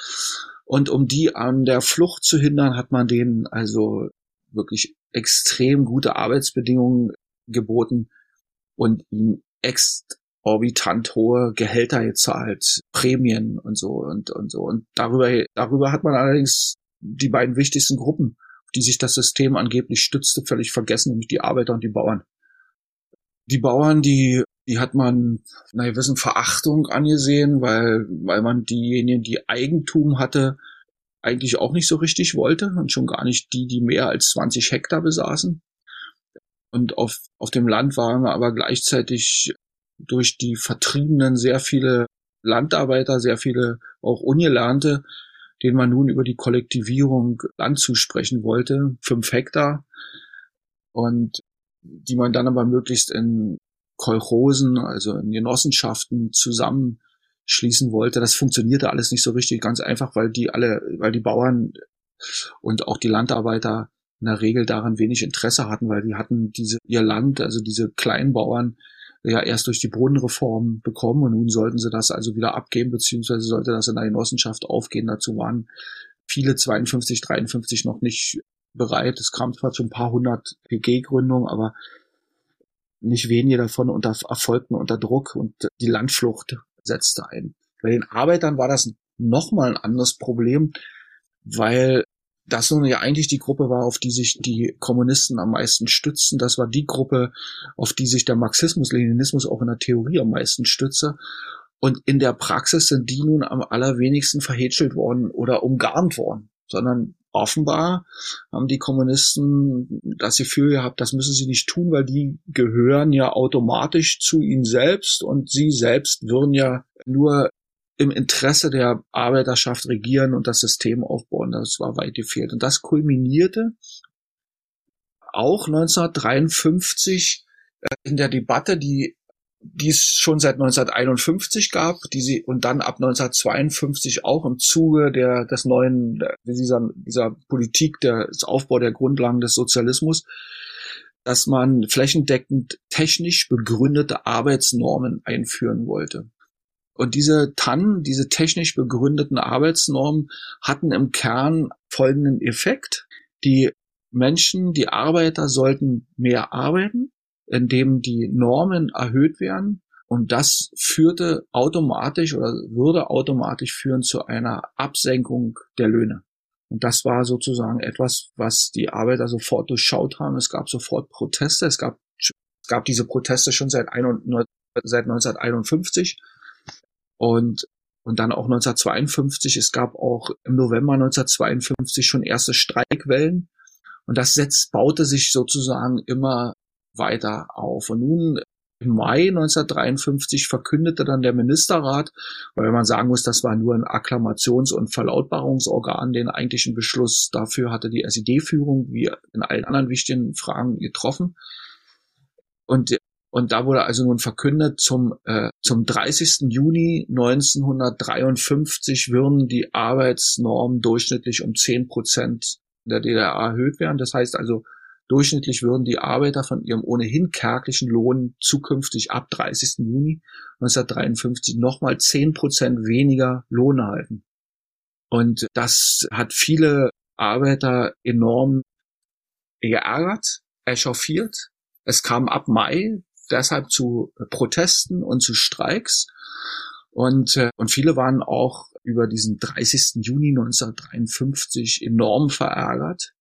Und um die an der Flucht zu hindern, hat man denen also wirklich extrem gute Arbeitsbedingungen geboten und ihnen exorbitant hohe Gehälter gezahlt, Prämien und so und, und so. Und darüber, darüber hat man allerdings die beiden wichtigsten Gruppen, die sich das System angeblich stützte, völlig vergessen, nämlich die Arbeiter und die Bauern die Bauern, die, die hat man einer gewissen Verachtung angesehen, weil, weil man diejenigen, die Eigentum hatte, eigentlich auch nicht so richtig wollte und schon gar nicht die, die mehr als 20 Hektar besaßen. Und auf, auf dem Land waren aber gleichzeitig durch die Vertriebenen sehr viele Landarbeiter, sehr viele auch Ungelernte, denen man nun über die Kollektivierung Land zusprechen wollte, fünf Hektar. Und die man dann aber möglichst in Kolchosen, also in Genossenschaften zusammenschließen wollte. Das funktionierte alles nicht so richtig, ganz einfach, weil die alle, weil die Bauern und auch die Landarbeiter in der Regel daran wenig Interesse hatten, weil die hatten diese, ihr Land, also diese Kleinbauern, ja erst durch die Brunnenreform bekommen und nun sollten sie das also wieder abgeben, beziehungsweise sollte das in der Genossenschaft aufgehen. Dazu waren viele 52, 53 noch nicht bereit. Es kam zwar zu ein paar hundert PG-Gründungen, aber nicht wenige davon unter, erfolgten unter Druck und die Landflucht setzte ein. Bei den Arbeitern war das nochmal ein anderes Problem, weil das nun ja eigentlich die Gruppe war, auf die sich die Kommunisten am meisten stützten. Das war die Gruppe, auf die sich der Marxismus, Leninismus auch in der Theorie am meisten stütze. Und in der Praxis sind die nun am allerwenigsten verhätschelt worden oder umgarnt worden, sondern offenbar haben die Kommunisten das Gefühl gehabt, das müssen sie nicht tun, weil die gehören ja automatisch zu ihnen selbst und sie selbst würden ja nur im Interesse der Arbeiterschaft regieren und das System aufbauen. Das war weit gefehlt. Und das kulminierte auch 1953 äh, in der Debatte, die die es schon seit 1951 gab, die sie und dann ab 1952 auch im Zuge der des neuen dieser, dieser Politik des Aufbau der Grundlagen des Sozialismus, dass man flächendeckend technisch begründete Arbeitsnormen einführen wollte. Und diese TAN, diese technisch begründeten Arbeitsnormen hatten im Kern folgenden Effekt. Die Menschen, die Arbeiter sollten mehr arbeiten, indem die Normen erhöht werden. Und das führte automatisch oder würde automatisch führen zu einer Absenkung der Löhne. Und das war sozusagen etwas, was die Arbeiter sofort durchschaut haben. Es gab sofort Proteste. Es gab, es gab diese Proteste schon seit, ein, seit 1951 und, und dann auch 1952. Es gab auch im November 1952 schon erste Streikwellen. Und das setzt, baute sich sozusagen immer weiter auf. Und nun im Mai 1953 verkündete dann der Ministerrat, weil man sagen muss, das war nur ein Akklamations- und Verlautbarungsorgan, den eigentlichen Beschluss dafür hatte die SED-Führung wie in allen anderen wichtigen Fragen getroffen. Und und da wurde also nun verkündet, zum, äh, zum 30. Juni 1953 würden die Arbeitsnormen durchschnittlich um 10 Prozent der DDR erhöht werden. Das heißt also, Durchschnittlich würden die Arbeiter von ihrem ohnehin kärglichen Lohn zukünftig ab 30. Juni 1953 nochmal 10 Prozent weniger Lohn erhalten. Und das hat viele Arbeiter enorm geärgert, echauffiert. Es kam ab Mai deshalb zu Protesten und zu Streiks. Und, äh, und viele waren auch über diesen 30. Juni 1953 enorm verärgert,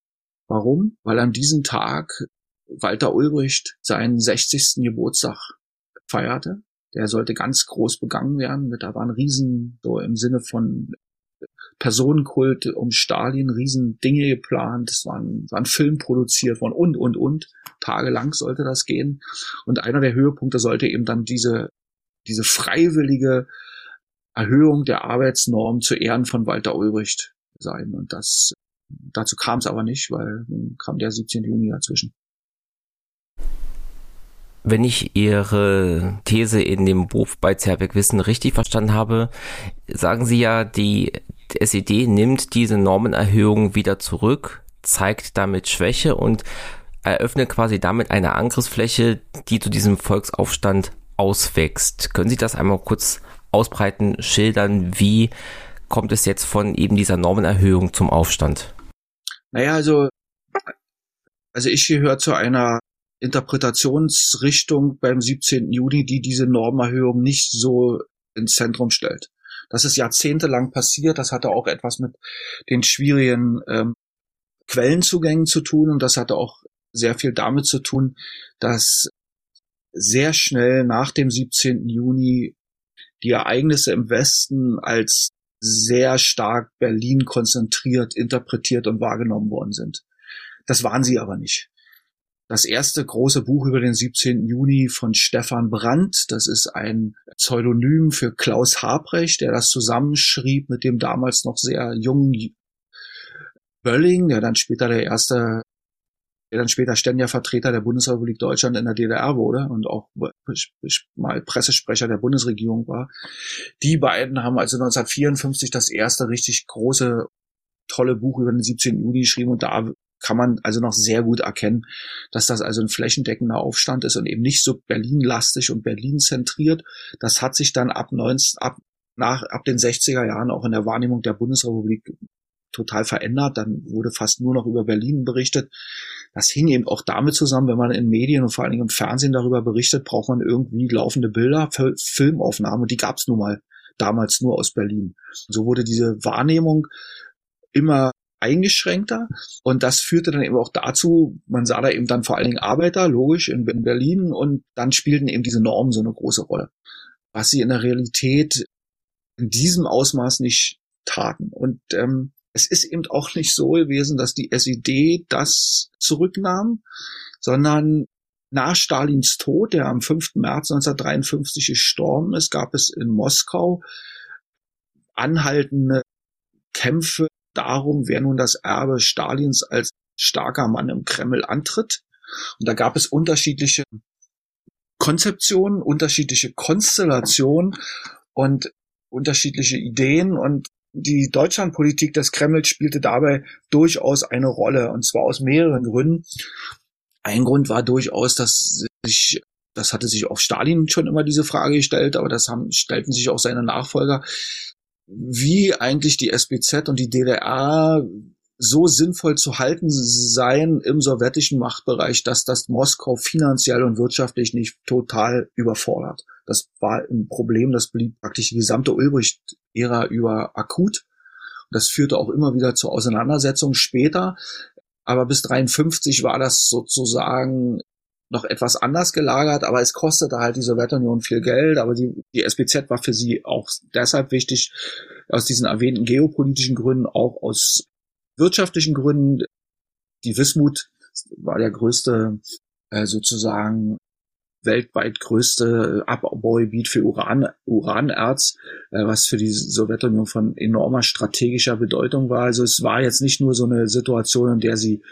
Warum? Weil an diesem Tag Walter Ulbricht seinen 60. Geburtstag feierte. Der sollte ganz groß begangen werden. Da waren Riesen, so im Sinne von Personenkult um Stalin, riesen Dinge geplant. Es war ein, war ein Film produziert worden und, und, und. Tagelang sollte das gehen. Und einer der Höhepunkte sollte eben dann diese, diese freiwillige Erhöhung der Arbeitsnorm zu Ehren von Walter Ulbricht sein. Und das Dazu kam es aber nicht, weil kam der 17. Juni dazwischen.
Wenn ich Ihre These in dem Buch bei Zerbeck Wissen richtig verstanden habe, sagen Sie ja, die SED nimmt diese Normenerhöhung wieder zurück, zeigt damit Schwäche und eröffnet quasi damit eine Angriffsfläche, die zu diesem Volksaufstand auswächst. Können Sie das einmal kurz ausbreiten, schildern, wie kommt es jetzt von eben dieser Normenerhöhung zum Aufstand?
Naja, also, also ich gehöre zu einer Interpretationsrichtung beim 17. Juni, die diese Normerhöhung nicht so ins Zentrum stellt. Das ist jahrzehntelang passiert. Das hatte auch etwas mit den schwierigen ähm, Quellenzugängen zu tun und das hatte auch sehr viel damit zu tun, dass sehr schnell nach dem 17. Juni die Ereignisse im Westen als sehr stark Berlin konzentriert, interpretiert und wahrgenommen worden sind. Das waren sie aber nicht. Das erste große Buch über den 17. Juni von Stefan Brandt, das ist ein Pseudonym für Klaus Habrecht, der das zusammenschrieb mit dem damals noch sehr jungen Bölling, der dann später der erste dann später ständiger Vertreter der Bundesrepublik Deutschland in der DDR wurde und auch mal Pressesprecher der Bundesregierung war. Die beiden haben also 1954 das erste richtig große, tolle Buch über den 17. Juni geschrieben und da kann man also noch sehr gut erkennen, dass das also ein flächendeckender Aufstand ist und eben nicht so Berlin-lastig und Berlin zentriert. Das hat sich dann ab 19, ab, nach, ab den 60er Jahren auch in der Wahrnehmung der Bundesrepublik total verändert. Dann wurde fast nur noch über Berlin berichtet. Das hing eben auch damit zusammen, wenn man in Medien und vor allen Dingen im Fernsehen darüber berichtet, braucht man irgendwie laufende Bilder, Filmaufnahmen und die gab es nun mal damals nur aus Berlin. So wurde diese Wahrnehmung immer eingeschränkter und das führte dann eben auch dazu, man sah da eben dann vor allen Dingen Arbeiter, logisch, in, in Berlin und dann spielten eben diese Normen so eine große Rolle. Was sie in der Realität in diesem Ausmaß nicht taten. Und ähm, es ist eben auch nicht so gewesen, dass die SED das zurücknahm, sondern nach Stalins Tod, der am 5. März 1953 gestorben ist, gab es in Moskau anhaltende Kämpfe darum, wer nun das Erbe Stalins als starker Mann im Kreml antritt. Und da gab es unterschiedliche Konzeptionen, unterschiedliche Konstellationen und unterschiedliche Ideen und die Deutschlandpolitik des Kreml spielte dabei durchaus eine Rolle, und zwar aus mehreren Gründen. Ein Grund war durchaus, dass sich, das hatte sich auch Stalin schon immer diese Frage gestellt, aber das haben, stellten sich auch seine Nachfolger, wie eigentlich die SBZ und die DDR so sinnvoll zu halten seien im sowjetischen Machtbereich, dass das Moskau finanziell und wirtschaftlich nicht total überfordert. Das war ein Problem, das blieb praktisch die gesamte Ulbricht-Ära über akut. Das führte auch immer wieder zu Auseinandersetzungen später. Aber bis 53 war das sozusagen noch etwas anders gelagert, aber es kostete halt die Sowjetunion viel Geld, aber die, die SBZ war für sie auch deshalb wichtig, aus diesen erwähnten geopolitischen Gründen, auch aus wirtschaftlichen Gründen. Die Wismut war der größte äh, sozusagen weltweit größte Abbaugebiet für Uran, Uranerz, äh, was für die Sowjetunion von enormer strategischer Bedeutung war. Also es war jetzt nicht nur so eine Situation, in der sie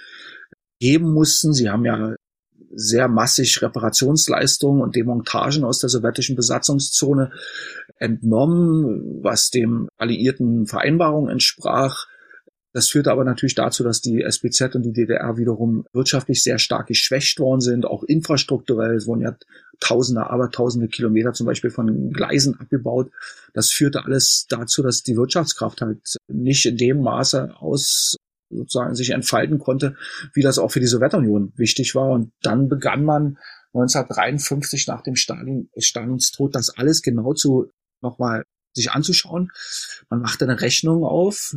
geben mussten. Sie haben ja sehr massig Reparationsleistungen und Demontagen aus der sowjetischen Besatzungszone entnommen, was dem alliierten Vereinbarungen entsprach. Das führte aber natürlich dazu, dass die SBZ und die DDR wiederum wirtschaftlich sehr stark geschwächt worden sind, auch infrastrukturell. Es wurden ja Tausende, aber Tausende Kilometer zum Beispiel von Gleisen abgebaut. Das führte alles dazu, dass die Wirtschaftskraft halt nicht in dem Maße aus sozusagen sich entfalten konnte, wie das auch für die Sowjetunion wichtig war. Und dann begann man 1953 nach dem Stalin, Stalins Tod das alles genau zu nochmal sich anzuschauen. Man machte eine Rechnung auf,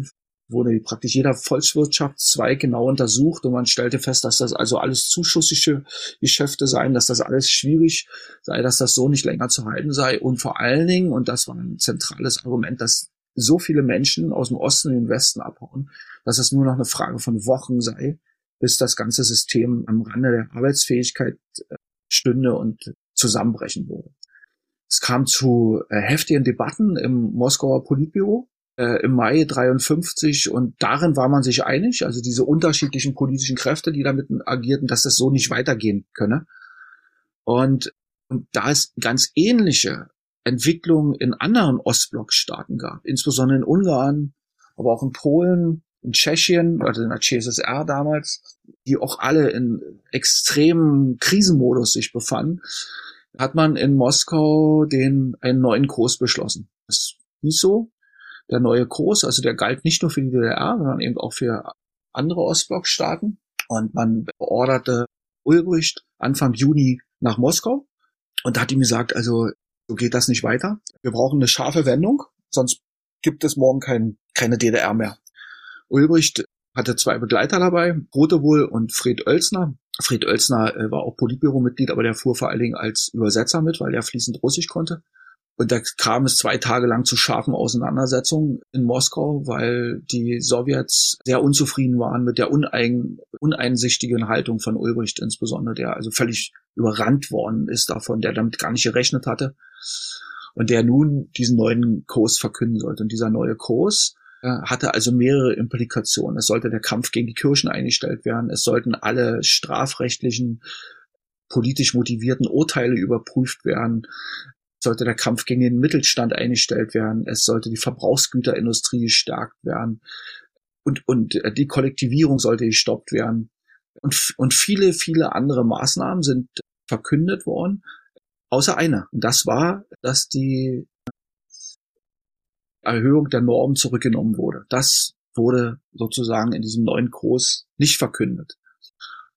wurde praktisch jeder Volkswirtschaftszweig genau untersucht und man stellte fest, dass das also alles zuschussige Geschäfte seien, dass das alles schwierig sei, dass das so nicht länger zu halten sei und vor allen Dingen, und das war ein zentrales Argument, dass so viele Menschen aus dem Osten in den Westen abhauen, dass es nur noch eine Frage von Wochen sei, bis das ganze System am Rande der Arbeitsfähigkeit äh, stünde und zusammenbrechen würde. Es kam zu äh, heftigen Debatten im Moskauer Politbüro äh, im Mai 53 und darin war man sich einig, also diese unterschiedlichen politischen Kräfte, die damit agierten, dass das so nicht weitergehen könne. Und, und da es ganz ähnliche Entwicklungen in anderen Ostblockstaaten gab, insbesondere in Ungarn, aber auch in Polen, in Tschechien, also in der CSSR damals, die auch alle in extremen Krisenmodus sich befanden, hat man in Moskau den einen neuen Kurs beschlossen. Das hieß so, der neue Kurs, also der galt nicht nur für die DDR, sondern eben auch für andere Ostblockstaaten. Und man beorderte Ulbricht Anfang Juni nach Moskau und da hat ihm gesagt, also so geht das nicht weiter. Wir brauchen eine scharfe Wendung, sonst gibt es morgen kein, keine DDR mehr. Ulbricht hatte zwei Begleiter dabei, Rotewohl und Fred Oelsner. Fried Oelsner äh, war auch Politbüro-Mitglied, aber der fuhr vor allen Dingen als Übersetzer mit, weil er fließend Russisch konnte. Und da kam es zwei Tage lang zu scharfen Auseinandersetzungen in Moskau, weil die Sowjets sehr unzufrieden waren mit der unein, uneinsichtigen Haltung von Ulbricht insbesondere, der also völlig überrannt worden ist davon, der damit gar nicht gerechnet hatte und der nun diesen neuen Kurs verkünden sollte. Und dieser neue Kurs äh, hatte also mehrere Implikationen. Es sollte der Kampf gegen die Kirchen eingestellt werden. Es sollten alle strafrechtlichen politisch motivierten Urteile überprüft werden sollte der Kampf gegen den Mittelstand eingestellt werden, es sollte die Verbrauchsgüterindustrie gestärkt werden und, und äh, die Kollektivierung sollte gestoppt werden. Und, und viele, viele andere Maßnahmen sind verkündet worden, außer einer. Und das war, dass die Erhöhung der Normen zurückgenommen wurde. Das wurde sozusagen in diesem neuen Kurs nicht verkündet.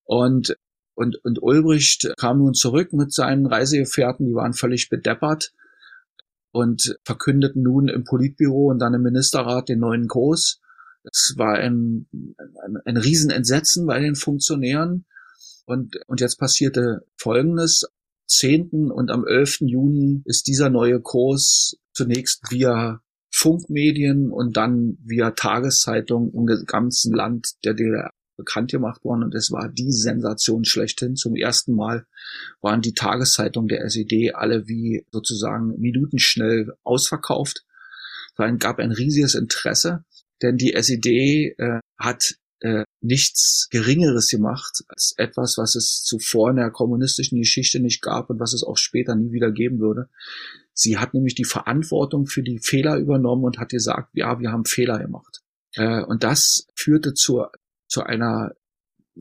Und und, und Ulbricht kam nun zurück mit seinen Reisegefährten, die waren völlig bedeppert und verkündeten nun im Politbüro und dann im Ministerrat den neuen Kurs. Es war ein, ein, ein Riesenentsetzen bei den Funktionären. Und, und jetzt passierte Folgendes. 10. und am 11. Juni ist dieser neue Kurs zunächst via Funkmedien und dann via Tageszeitung im ganzen Land der DDR bekannt gemacht worden und es war die Sensation schlechthin. Zum ersten Mal waren die Tageszeitungen der SED alle wie sozusagen minutenschnell ausverkauft. Es gab ein riesiges Interesse, denn die SED äh, hat äh, nichts Geringeres gemacht als etwas, was es zuvor in der kommunistischen Geschichte nicht gab und was es auch später nie wieder geben würde. Sie hat nämlich die Verantwortung für die Fehler übernommen und hat gesagt, ja, wir haben Fehler gemacht. Äh, und das führte zur zu einer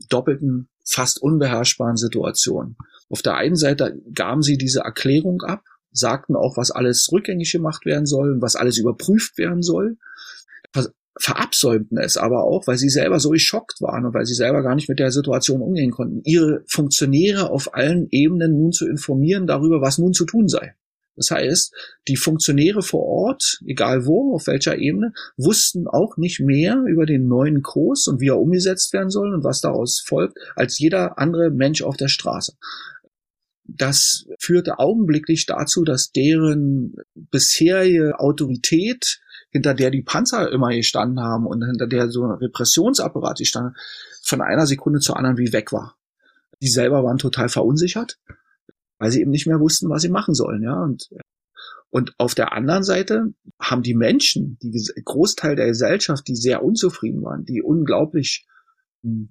doppelten, fast unbeherrschbaren Situation. Auf der einen Seite gaben sie diese Erklärung ab, sagten auch, was alles rückgängig gemacht werden soll und was alles überprüft werden soll, verabsäumten es aber auch, weil sie selber so geschockt waren und weil sie selber gar nicht mit der Situation umgehen konnten, ihre Funktionäre auf allen Ebenen nun zu informieren darüber, was nun zu tun sei. Das heißt, die Funktionäre vor Ort, egal wo, auf welcher Ebene, wussten auch nicht mehr über den neuen Kurs und wie er umgesetzt werden soll und was daraus folgt, als jeder andere Mensch auf der Straße. Das führte augenblicklich dazu, dass deren bisherige Autorität, hinter der die Panzer immer gestanden haben und hinter der so ein Repressionsapparat gestanden, von einer Sekunde zur anderen wie weg war. Die selber waren total verunsichert weil sie eben nicht mehr wussten, was sie machen sollen, ja. Und, und auf der anderen Seite haben die Menschen, die Großteil der Gesellschaft, die sehr unzufrieden waren, die unglaublich hm,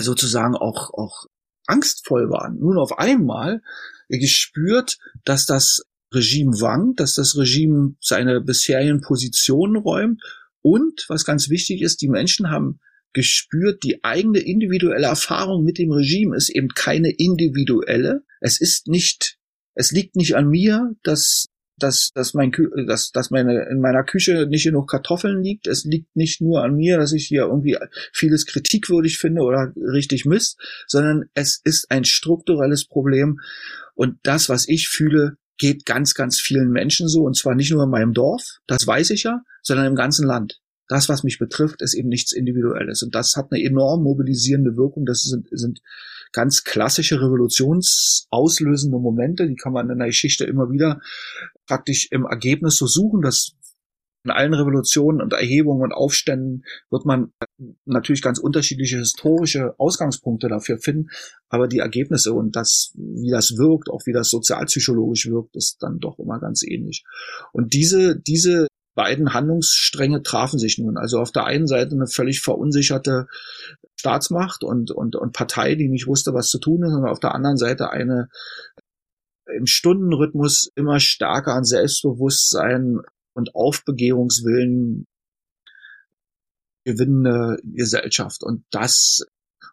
sozusagen auch, auch angstvoll waren, nun auf einmal gespürt, dass das Regime wankt, dass das Regime seine bisherigen Positionen räumt und, was ganz wichtig ist, die Menschen haben gespürt, die eigene individuelle Erfahrung mit dem Regime ist eben keine individuelle. Es ist nicht, es liegt nicht an mir, dass dass, dass, mein, dass, dass meine, in meiner Küche nicht genug Kartoffeln liegt. Es liegt nicht nur an mir, dass ich hier irgendwie vieles kritikwürdig finde oder richtig Mist, sondern es ist ein strukturelles Problem. Und das, was ich fühle, geht ganz, ganz vielen Menschen so. Und zwar nicht nur in meinem Dorf, das weiß ich ja, sondern im ganzen Land das, was mich betrifft, ist eben nichts Individuelles. Und das hat eine enorm mobilisierende Wirkung. Das sind, sind ganz klassische revolutionsauslösende Momente. Die kann man in der Geschichte immer wieder praktisch im Ergebnis so suchen. dass in allen Revolutionen und Erhebungen und Aufständen wird man natürlich ganz unterschiedliche historische Ausgangspunkte dafür finden, aber die Ergebnisse und das, wie das wirkt, auch wie das sozialpsychologisch wirkt, ist dann doch immer ganz ähnlich. Und diese, diese beiden Handlungsstränge trafen sich nun. Also auf der einen Seite eine völlig verunsicherte Staatsmacht und, und, und Partei, die nicht wusste, was zu tun ist, und auf der anderen Seite eine im Stundenrhythmus immer stärker an Selbstbewusstsein und Aufbegehrungswillen gewinnende Gesellschaft. Und das,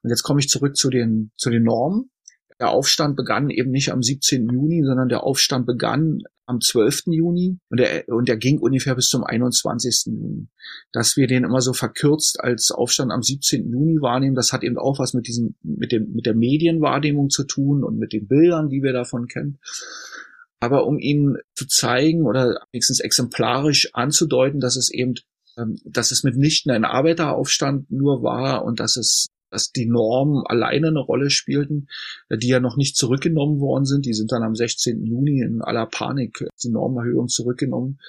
und jetzt komme ich zurück zu den, zu den Normen. Der Aufstand begann eben nicht am 17. Juni, sondern der Aufstand begann am 12. Juni und der, und der ging ungefähr bis zum 21. Juni. Dass wir den immer so verkürzt als Aufstand am 17. Juni wahrnehmen, das hat eben auch was mit diesem, mit dem, mit der Medienwahrnehmung zu tun und mit den Bildern, die wir davon kennen. Aber um ihnen zu zeigen oder wenigstens exemplarisch anzudeuten, dass es eben, ähm, dass es mitnichten ein Arbeiteraufstand nur war und dass es dass die Normen alleine eine Rolle spielten, die ja noch nicht zurückgenommen worden sind. Die sind dann am 16. Juni in aller Panik die Normerhöhung zurückgenommen.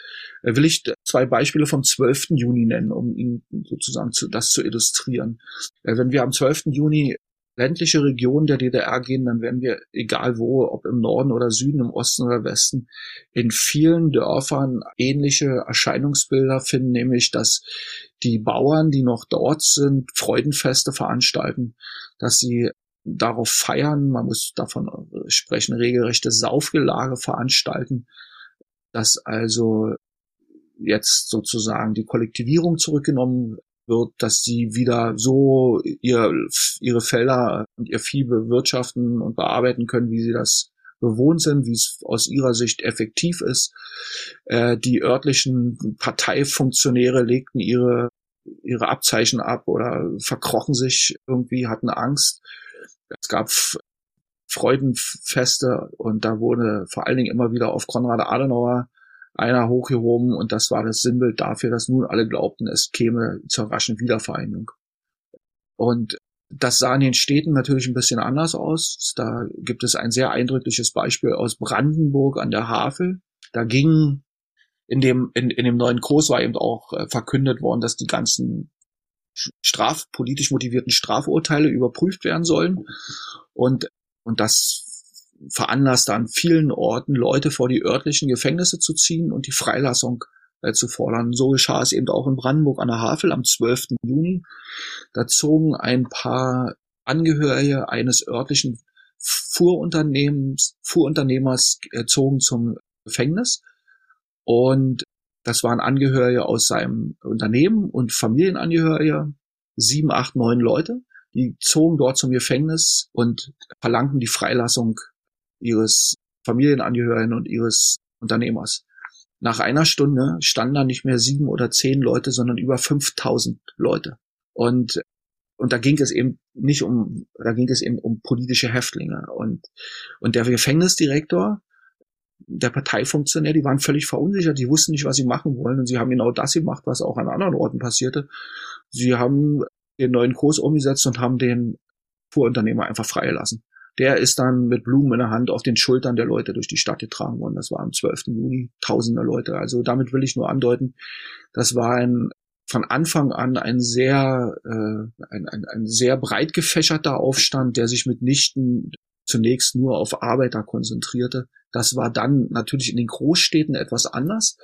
Äh, will ich zwei Beispiele vom 12. Juni nennen, um Ihnen sozusagen zu, das zu illustrieren. Äh, wenn wir am 12. Juni ländliche Regionen der DDR gehen, dann werden wir, egal wo, ob im Norden oder Süden, im Osten oder Westen, in vielen Dörfern ähnliche Erscheinungsbilder finden, nämlich dass die Bauern, die noch dort sind, Freudenfeste veranstalten, dass sie darauf feiern, man muss davon sprechen, regelrechte Saufgelage veranstalten, dass also jetzt sozusagen die Kollektivierung zurückgenommen wird, dass sie wieder so ihr, ihre Felder und ihr Vieh bewirtschaften und bearbeiten können, wie sie das bewohnt sind, wie es aus ihrer Sicht effektiv ist. Äh, die örtlichen Parteifunktionäre legten ihre, ihre Abzeichen ab oder verkrochen sich irgendwie, hatten Angst. Es gab Freudenfeste und da wurde vor allen Dingen immer wieder auf Konrad Adenauer einer hochgehoben und das war das Sinnbild dafür, dass nun alle glaubten, es käme zur raschen Wiedervereinigung. Und das sah in den Städten natürlich ein bisschen anders aus. Da gibt es ein sehr eindrückliches Beispiel aus Brandenburg an der Havel. Da ging in dem, in, in dem neuen Kurs war eben auch äh, verkündet worden, dass die ganzen strafpolitisch motivierten Strafurteile überprüft werden sollen. Und, und das veranlasst an vielen Orten Leute vor die örtlichen Gefängnisse zu ziehen und die Freilassung äh, zu fordern. So geschah es eben auch in Brandenburg an der Havel am 12. Juni. Da zogen ein paar Angehörige eines örtlichen Fuhrunternehmens, Fuhrunternehmers äh, zogen zum Gefängnis und das waren Angehörige aus seinem Unternehmen und Familienangehörige, sieben, acht, neun Leute. Die zogen dort zum Gefängnis und verlangten die Freilassung ihres Familienangehörigen und ihres Unternehmers. Nach einer Stunde standen da nicht mehr sieben oder zehn Leute, sondern über 5000 Leute. Und, und da ging es eben nicht um, da ging es eben um politische Häftlinge. Und, und der Gefängnisdirektor, der Parteifunktionär, die waren völlig verunsichert, die wussten nicht, was sie machen wollen. Und sie haben genau das gemacht, was auch an anderen Orten passierte. Sie haben den neuen Kurs umgesetzt und haben den Fuhrunternehmer einfach freigelassen der ist dann mit Blumen in der Hand auf den Schultern der Leute durch die Stadt getragen worden. Das war am 12. Juni, tausende Leute. Also damit will ich nur andeuten, das war ein von Anfang an ein sehr, äh, ein, ein, ein sehr breit gefächerter Aufstand, der sich mitnichten zunächst nur auf Arbeiter konzentrierte. Das war dann natürlich in den Großstädten etwas anders.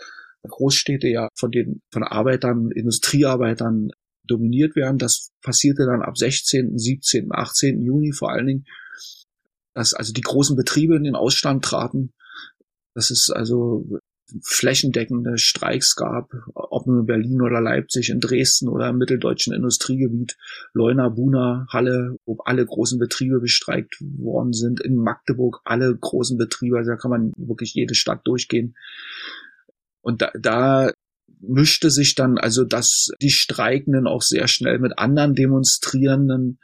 Großstädte ja von den von Arbeitern, Industriearbeitern dominiert werden. Das passierte dann ab 16., 17., 18. Juni vor allen Dingen dass also die großen Betriebe in den Ausstand traten, dass es also flächendeckende Streiks gab, ob nun in Berlin oder Leipzig, in Dresden oder im mitteldeutschen Industriegebiet, Leuna, Buna, Halle, wo alle großen Betriebe bestreikt worden sind, in Magdeburg alle großen Betriebe, also da kann man wirklich jede Stadt durchgehen. Und da, da mischte sich dann also dass die Streikenden auch sehr schnell mit anderen Demonstrierenden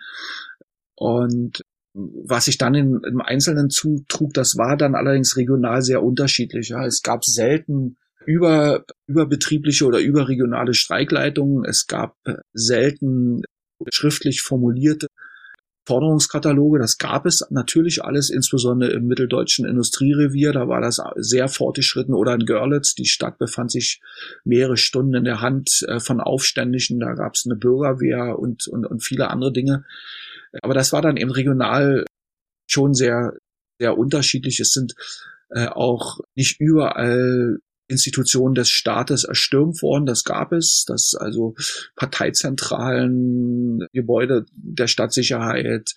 und was sich dann in, im Einzelnen zutrug, das war dann allerdings regional sehr unterschiedlich. Ja. Es gab selten über, überbetriebliche oder überregionale Streikleitungen. Es gab selten schriftlich formulierte Forderungskataloge. Das gab es natürlich alles, insbesondere im mitteldeutschen Industrierevier. Da war das sehr fortgeschritten. Oder in Görlitz. Die Stadt befand sich mehrere Stunden in der Hand äh, von Aufständischen. Da gab es eine Bürgerwehr und, und, und viele andere Dinge. Aber das war dann eben regional schon sehr, sehr unterschiedlich. Es sind äh, auch nicht überall Institutionen des Staates erstürmt worden. Das gab es, dass also Parteizentralen, Gebäude der Stadtsicherheit,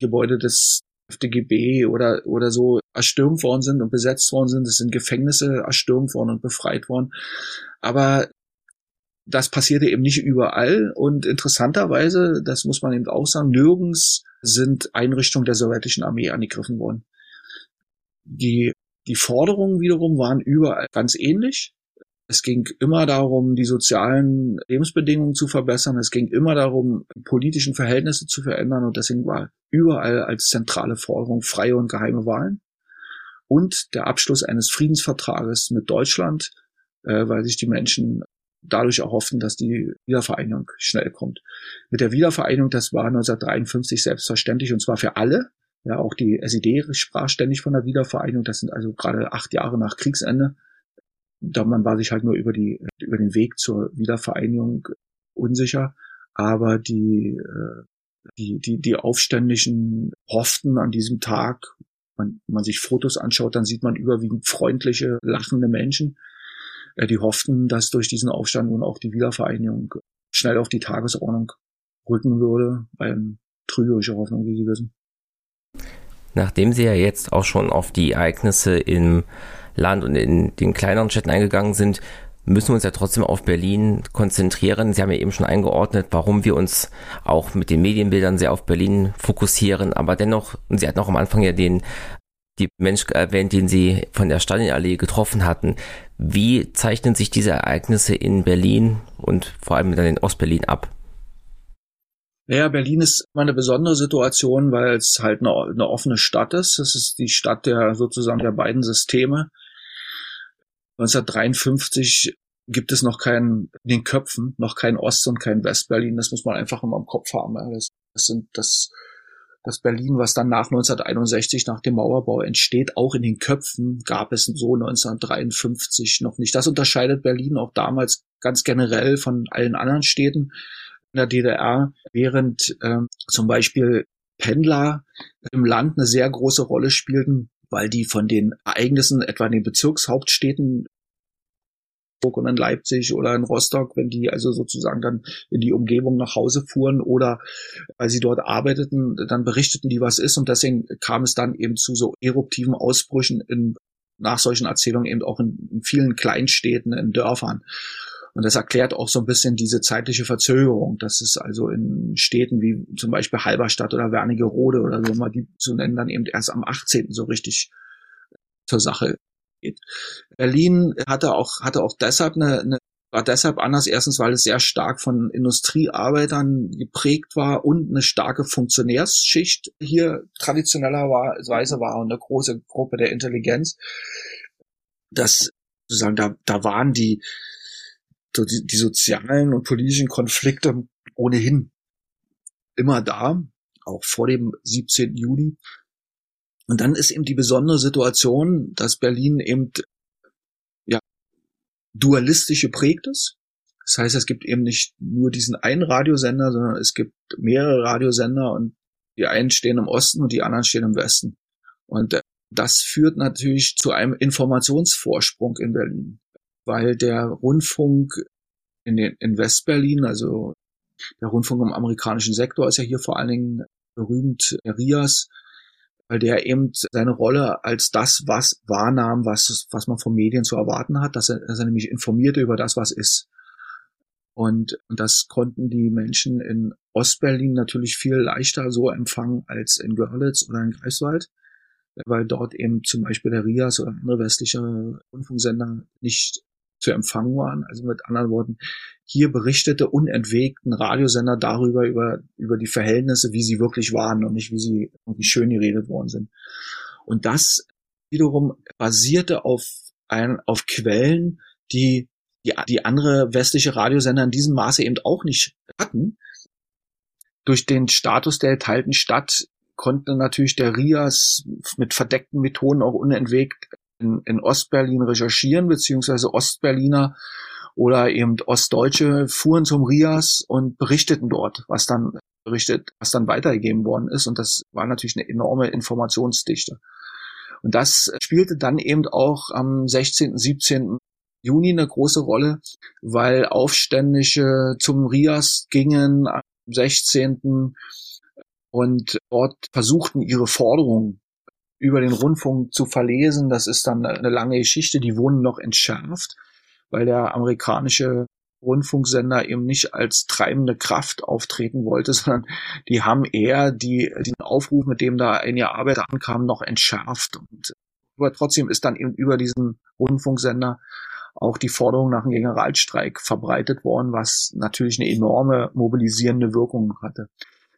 Gebäude des FDGB oder, oder so erstürmt worden sind und besetzt worden sind. Es sind Gefängnisse erstürmt worden und befreit worden. Aber das passierte eben nicht überall und interessanterweise, das muss man eben auch sagen, nirgends sind Einrichtungen der sowjetischen Armee angegriffen worden. Die, die Forderungen wiederum waren überall ganz ähnlich. Es ging immer darum, die sozialen Lebensbedingungen zu verbessern. Es ging immer darum, politischen Verhältnisse zu verändern. Und deswegen war überall als zentrale Forderung freie und geheime Wahlen und der Abschluss eines Friedensvertrages mit Deutschland, äh, weil sich die Menschen dadurch erhofften, dass die Wiedervereinigung schnell kommt. Mit der Wiedervereinigung, das war 1953 selbstverständlich und zwar für alle. Ja, auch die SED sprach ständig von der Wiedervereinigung. Das sind also gerade acht Jahre nach Kriegsende. Da man war sich halt nur über die über den Weg zur Wiedervereinigung unsicher. Aber die äh, die die die Aufständischen hofften an diesem Tag. Man, wenn man sich Fotos anschaut, dann sieht man überwiegend freundliche, lachende Menschen die hofften, dass durch diesen Aufstand nun auch die Wiedervereinigung schnell auf die Tagesordnung rücken würde, eine trügerische Hoffnung, wie Sie wissen.
Nachdem Sie ja jetzt auch schon auf die Ereignisse im Land und in den kleineren Städten eingegangen sind, müssen wir uns ja trotzdem auf Berlin konzentrieren. Sie haben ja eben schon eingeordnet, warum wir uns auch mit den Medienbildern sehr auf Berlin fokussieren. Aber dennoch, und Sie hatten auch am Anfang ja den die Mensch erwähnt, den Sie von der Stalinallee getroffen hatten. Wie zeichnen sich diese Ereignisse in Berlin und vor allem dann in Ostberlin ab?
Naja, Berlin ist immer eine besondere Situation, weil es halt eine, eine offene Stadt ist. Es ist die Stadt der sozusagen der beiden Systeme. 1953 gibt es noch kein, in den Köpfen, noch kein Ost- und kein West-Berlin. Das muss man einfach immer im Kopf haben. Das, das sind, das, das Berlin, was dann nach 1961, nach dem Mauerbau entsteht, auch in den Köpfen gab es so 1953 noch nicht. Das unterscheidet Berlin auch damals ganz generell von allen anderen Städten in der DDR, während äh, zum Beispiel Pendler im Land eine sehr große Rolle spielten, weil die von den Ereignissen etwa in den Bezirkshauptstädten und in Leipzig oder in Rostock, wenn die also sozusagen dann in die Umgebung nach Hause fuhren oder weil sie dort arbeiteten, dann berichteten die, was ist und deswegen kam es dann eben zu so eruptiven Ausbrüchen in, nach solchen Erzählungen eben auch in, in vielen Kleinstädten, in Dörfern. Und das erklärt auch so ein bisschen diese zeitliche Verzögerung. Das ist also in Städten wie zum Beispiel Halberstadt oder Wernigerode oder so mal die zu nennen, dann eben erst am 18. so richtig zur Sache geht. Berlin hatte auch, hatte auch deshalb eine, eine war deshalb anders. Erstens, weil es sehr stark von Industriearbeitern geprägt war und eine starke Funktionärsschicht hier traditionellerweise war und eine große Gruppe der Intelligenz. Das sozusagen, da, da waren die, die, die sozialen und politischen Konflikte ohnehin immer da, auch vor dem 17. Juli. Und dann ist eben die besondere Situation, dass Berlin eben ja dualistisch geprägt ist. Das heißt, es gibt eben nicht nur diesen einen Radiosender, sondern es gibt mehrere Radiosender und die einen stehen im Osten und die anderen stehen im Westen. Und das führt natürlich zu einem Informationsvorsprung in Berlin, weil der Rundfunk in, den, in Westberlin, also der Rundfunk im amerikanischen Sektor ist ja hier vor allen Dingen berühmt, RIAS, weil der eben seine Rolle als das, was wahrnahm, was, was man von Medien zu erwarten hat, dass er, dass er nämlich informierte über das, was ist. Und, und das konnten die Menschen in Ostberlin natürlich viel leichter so empfangen als in Görlitz oder in Greifswald, weil dort eben zum Beispiel der RIAS oder andere westliche Rundfunksender nicht zu empfangen waren. Also mit anderen Worten, hier berichtete unentwegten Radiosender darüber, über, über die Verhältnisse, wie sie wirklich waren und nicht, wie sie irgendwie schön geredet worden sind. Und das wiederum basierte auf, ein, auf Quellen, die, die, die andere westliche Radiosender in diesem Maße eben auch nicht hatten. Durch den Status der geteilten Stadt konnte natürlich der RIAS mit verdeckten Methoden auch unentwegt in, in Ostberlin recherchieren, beziehungsweise Ostberliner oder eben Ostdeutsche fuhren zum Rias und berichteten dort, was dann berichtet, was dann weitergegeben worden ist. Und das war natürlich eine enorme Informationsdichte. Und das spielte dann eben auch am 16., 17. Juni eine große Rolle, weil Aufständische zum Rias gingen am 16. und dort versuchten, ihre Forderungen über den Rundfunk zu verlesen. Das ist dann eine lange Geschichte, die wurden noch entschärft, weil der amerikanische Rundfunksender eben nicht als treibende Kraft auftreten wollte, sondern die haben eher die, den Aufruf, mit dem da ein Jahr Arbeit ankam, noch entschärft. Und aber trotzdem ist dann eben über diesen Rundfunksender auch die Forderung nach einem Generalstreik verbreitet worden, was natürlich eine enorme mobilisierende Wirkung hatte.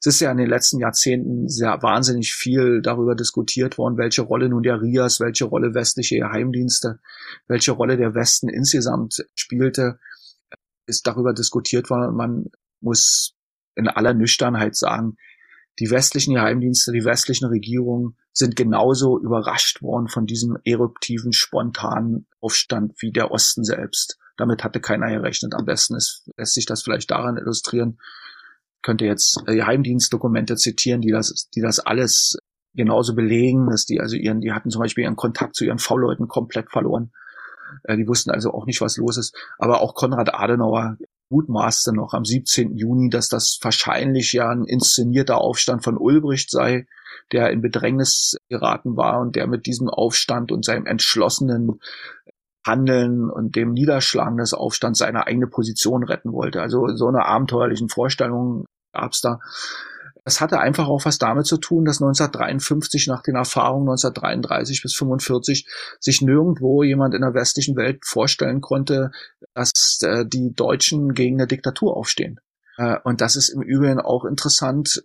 Es ist ja in den letzten Jahrzehnten sehr wahnsinnig viel darüber diskutiert worden, welche Rolle nun der RIAS, welche Rolle westliche Geheimdienste, welche Rolle der Westen insgesamt spielte. ist darüber diskutiert worden und man muss in aller Nüchternheit sagen, die westlichen Geheimdienste, die westlichen Regierungen sind genauso überrascht worden von diesem eruptiven, spontanen Aufstand wie der Osten selbst. Damit hatte keiner gerechnet. Am besten ist, lässt sich das vielleicht daran illustrieren, könnte jetzt Geheimdienstdokumente zitieren, die das, die das alles genauso belegen, dass die also ihren, die hatten zum Beispiel ihren Kontakt zu ihren V-Leuten komplett verloren. Äh, die wussten also auch nicht, was los ist. Aber auch Konrad Adenauer mutmaßte noch am 17. Juni, dass das wahrscheinlich ja ein inszenierter Aufstand von Ulbricht sei, der in Bedrängnis geraten war und der mit diesem Aufstand und seinem entschlossenen Handeln und dem Niederschlagen des Aufstands seine eigene Position retten wollte. Also so eine abenteuerlichen Vorstellungen gab's da. Es hatte einfach auch was damit zu tun, dass 1953 nach den Erfahrungen 1933 bis 45 sich nirgendwo jemand in der westlichen Welt vorstellen konnte, dass äh, die Deutschen gegen eine Diktatur aufstehen. Äh, und das ist im Übrigen auch interessant.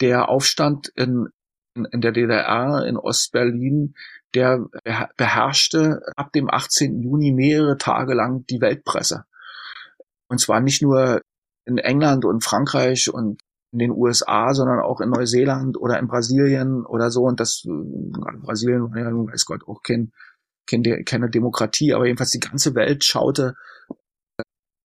Der Aufstand in, in, in der DDR, in Ostberlin, der beherrschte ab dem 18. Juni mehrere Tage lang die Weltpresse. Und zwar nicht nur in England und Frankreich und in den USA, sondern auch in Neuseeland oder in Brasilien oder so. Und das, äh, Brasilien war ja, weiß Gott, auch kein, kein, keine Demokratie, aber jedenfalls die ganze Welt schaute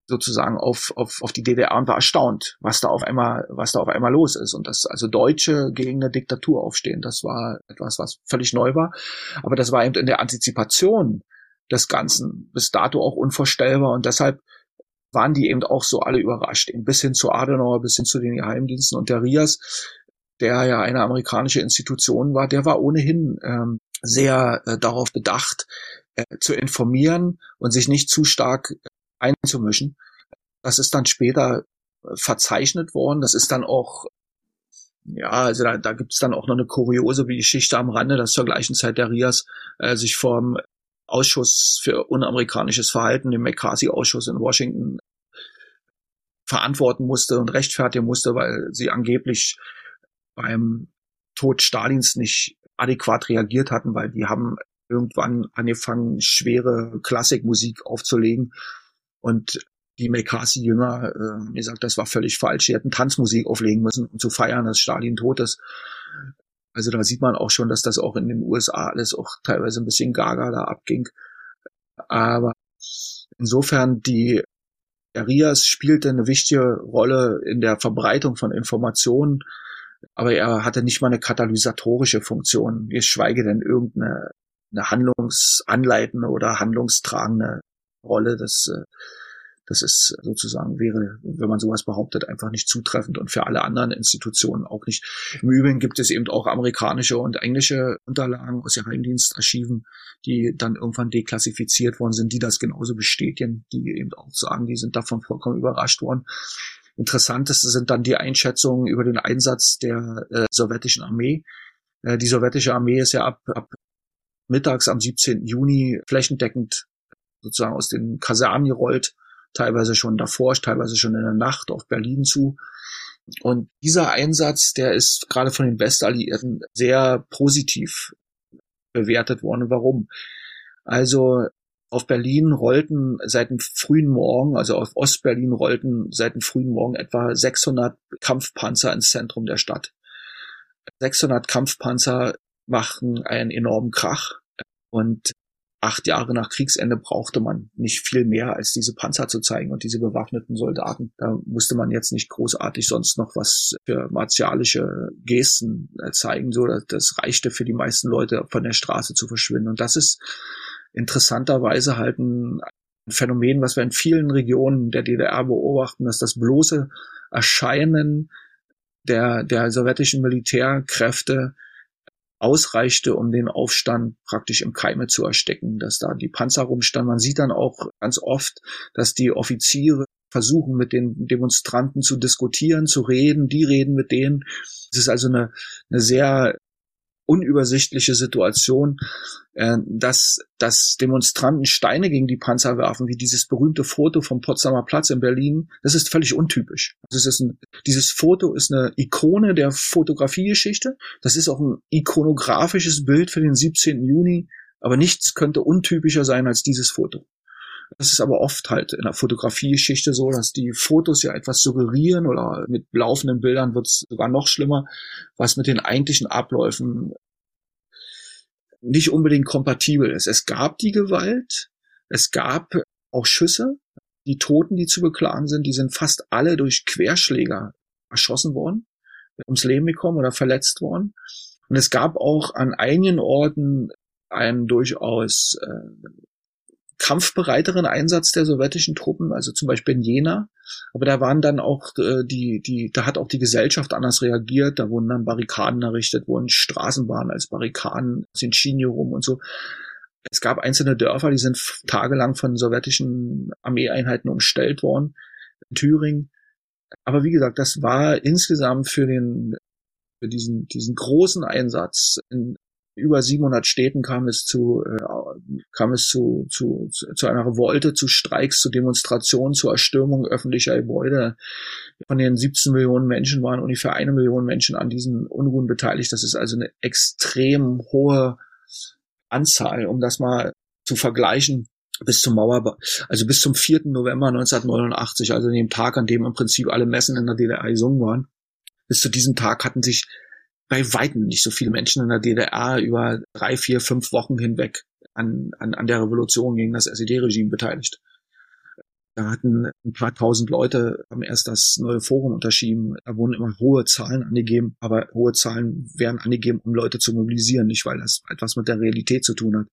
sozusagen auf, auf, auf die DDR und war erstaunt, was da auf einmal, was da auf einmal los ist. Und dass also Deutsche gegen eine Diktatur aufstehen, das war etwas, was völlig neu war. Aber das war eben in der Antizipation des Ganzen bis dato auch unvorstellbar. Und deshalb waren die eben auch so alle überrascht, eben bis hin zu Adenauer, bis hin zu den Geheimdiensten und der RIAS, der ja eine amerikanische Institution war, der war ohnehin ähm, sehr äh, darauf bedacht, äh, zu informieren und sich nicht zu stark äh, einzumischen. Das ist dann später äh, verzeichnet worden. Das ist dann auch, ja, also da, da gibt es dann auch noch eine kuriose Geschichte am Rande, dass zur gleichen Zeit der Rias äh, sich vom Ausschuss für unamerikanisches Verhalten, dem McCarthy-Ausschuss in Washington, verantworten musste und rechtfertigen musste, weil sie angeblich beim Tod Stalins nicht adäquat reagiert hatten, weil die haben irgendwann angefangen, schwere Klassikmusik aufzulegen und die McCarthy-Jünger, äh, gesagt, das war völlig falsch. Sie hätten Tanzmusik auflegen müssen, um zu feiern, dass Stalin tot ist. Also da sieht man auch schon, dass das auch in den USA alles auch teilweise ein bisschen gaga da abging. Aber insofern die Arias spielte eine wichtige Rolle in der Verbreitung von Informationen, aber er hatte nicht mal eine katalysatorische Funktion, geschweige denn irgendeine eine handlungsanleitende oder handlungstragende Rolle. Das äh, das ist sozusagen wäre, wenn man sowas behauptet, einfach nicht zutreffend und für alle anderen Institutionen auch nicht. Im Übrigen gibt es eben auch amerikanische und englische Unterlagen aus Geheimdienstarchiven, die dann irgendwann deklassifiziert worden sind, die das genauso bestätigen, die eben auch sagen, die sind davon vollkommen überrascht worden. Interessanteste sind dann die Einschätzungen über den Einsatz der äh, sowjetischen Armee. Äh, die sowjetische Armee ist ja ab, ab mittags am 17. Juni flächendeckend sozusagen aus den Kasernen gerollt teilweise schon davor, teilweise schon in der Nacht auf Berlin zu. Und dieser Einsatz, der ist gerade von den Westalliierten sehr positiv bewertet worden. Warum? Also auf Berlin rollten seit dem frühen Morgen, also auf Ostberlin rollten seit dem frühen Morgen etwa 600 Kampfpanzer ins Zentrum der Stadt. 600 Kampfpanzer machten einen enormen Krach und acht Jahre nach Kriegsende brauchte man nicht viel mehr als diese Panzer zu zeigen und diese bewaffneten Soldaten. Da musste man jetzt nicht großartig sonst noch was für martialische Gesten äh, zeigen, so das reichte für die meisten Leute von der Straße zu verschwinden. Und das ist interessanterweise halt ein Phänomen, was wir in vielen Regionen der DDR beobachten, dass das bloße Erscheinen der, der sowjetischen Militärkräfte ausreichte, um den Aufstand praktisch im Keime zu erstecken, dass da die Panzer rumstanden. Man sieht dann auch ganz oft, dass die Offiziere versuchen, mit den Demonstranten zu diskutieren, zu reden, die reden mit denen. Es ist also eine, eine sehr unübersichtliche Situation, äh, dass, dass Demonstranten Steine gegen die Panzer werfen, wie dieses berühmte Foto vom Potsdamer Platz in Berlin. Das ist völlig untypisch. Das ist ein, dieses Foto ist eine Ikone der Fotografiegeschichte. Das ist auch ein ikonografisches Bild für den 17. Juni. Aber nichts könnte untypischer sein als dieses Foto. Das ist aber oft halt in der Fotografiegeschichte so, dass die Fotos ja etwas suggerieren oder mit laufenden Bildern wird es sogar noch schlimmer, was mit den eigentlichen Abläufen nicht unbedingt kompatibel ist. Es gab die Gewalt, es gab auch Schüsse. Die Toten, die zu beklagen sind, die sind fast alle durch Querschläger erschossen worden, ums Leben gekommen oder verletzt worden. Und es gab auch an einigen Orten einen durchaus äh, kampfbereiteren Einsatz der sowjetischen Truppen, also zum Beispiel in Jena. Aber da waren dann auch äh, die, die, da hat auch die Gesellschaft anders reagiert. Da wurden dann Barrikaden errichtet, wurden Straßenbahnen als Barrikaden, sind Schienen rum und so. Es gab einzelne Dörfer, die sind tagelang von sowjetischen Armeeeinheiten umstellt worden in Thüringen. Aber wie gesagt, das war insgesamt für den für diesen diesen großen Einsatz in über 700 Städten kam es zu äh, kam es zu, zu zu einer Revolte, zu Streiks, zu Demonstrationen, zu Erstürmung öffentlicher Gebäude. Von den 17 Millionen Menschen waren ungefähr eine Million Menschen an diesen Unruhen beteiligt. Das ist also eine extrem hohe Anzahl, um das mal zu vergleichen bis zum Mauerbau, also bis zum 4. November 1989, also dem Tag, an dem im Prinzip alle Messen in der DDR gesungen waren. Bis zu diesem Tag hatten sich bei weitem nicht so viele Menschen in der DDR über drei, vier, fünf Wochen hinweg an, an, an der Revolution gegen das SED-Regime beteiligt. Da hatten ein paar tausend Leute haben erst das neue Forum unterschrieben. Da wurden immer hohe Zahlen angegeben, aber hohe Zahlen werden angegeben, um Leute zu mobilisieren, nicht weil das etwas mit der Realität zu tun hat.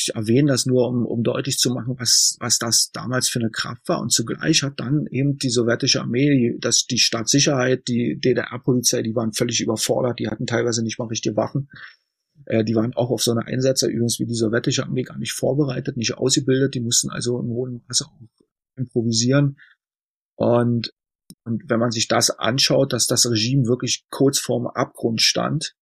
Ich erwähne das nur, um, um deutlich zu machen, was, was das damals für eine Kraft war. Und zugleich hat dann eben die sowjetische Armee, die, das, die Staatssicherheit, die DDR-Polizei, die waren völlig überfordert, die hatten teilweise nicht mal richtige Waffen. Äh, die waren auch auf so eine Einsätze übrigens wie die sowjetische Armee gar nicht vorbereitet, nicht ausgebildet. Die mussten also im hohen Maße auch improvisieren. Und, und wenn man sich das anschaut, dass das Regime wirklich kurz vorm Abgrund stand,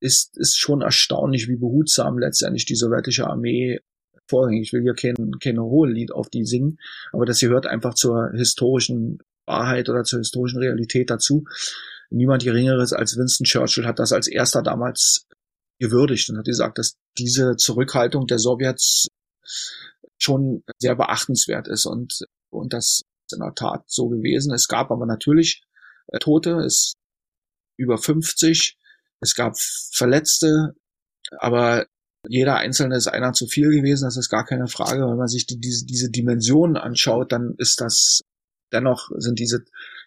ist, ist schon erstaunlich, wie behutsam letztendlich die sowjetische Armee vorging. Ich will hier kein, kein Hohelied auf die singen, aber das gehört einfach zur historischen Wahrheit oder zur historischen Realität dazu. Niemand Geringeres als Winston Churchill hat das als erster damals gewürdigt und hat gesagt, dass diese Zurückhaltung der Sowjets schon sehr beachtenswert ist und, und das ist in der Tat so gewesen. Es gab aber natürlich äh, Tote, es über 50 es gab Verletzte, aber jeder Einzelne ist einer zu viel gewesen, das ist gar keine Frage. Wenn man sich die, diese, diese Dimensionen anschaut, dann ist das, dennoch sind diese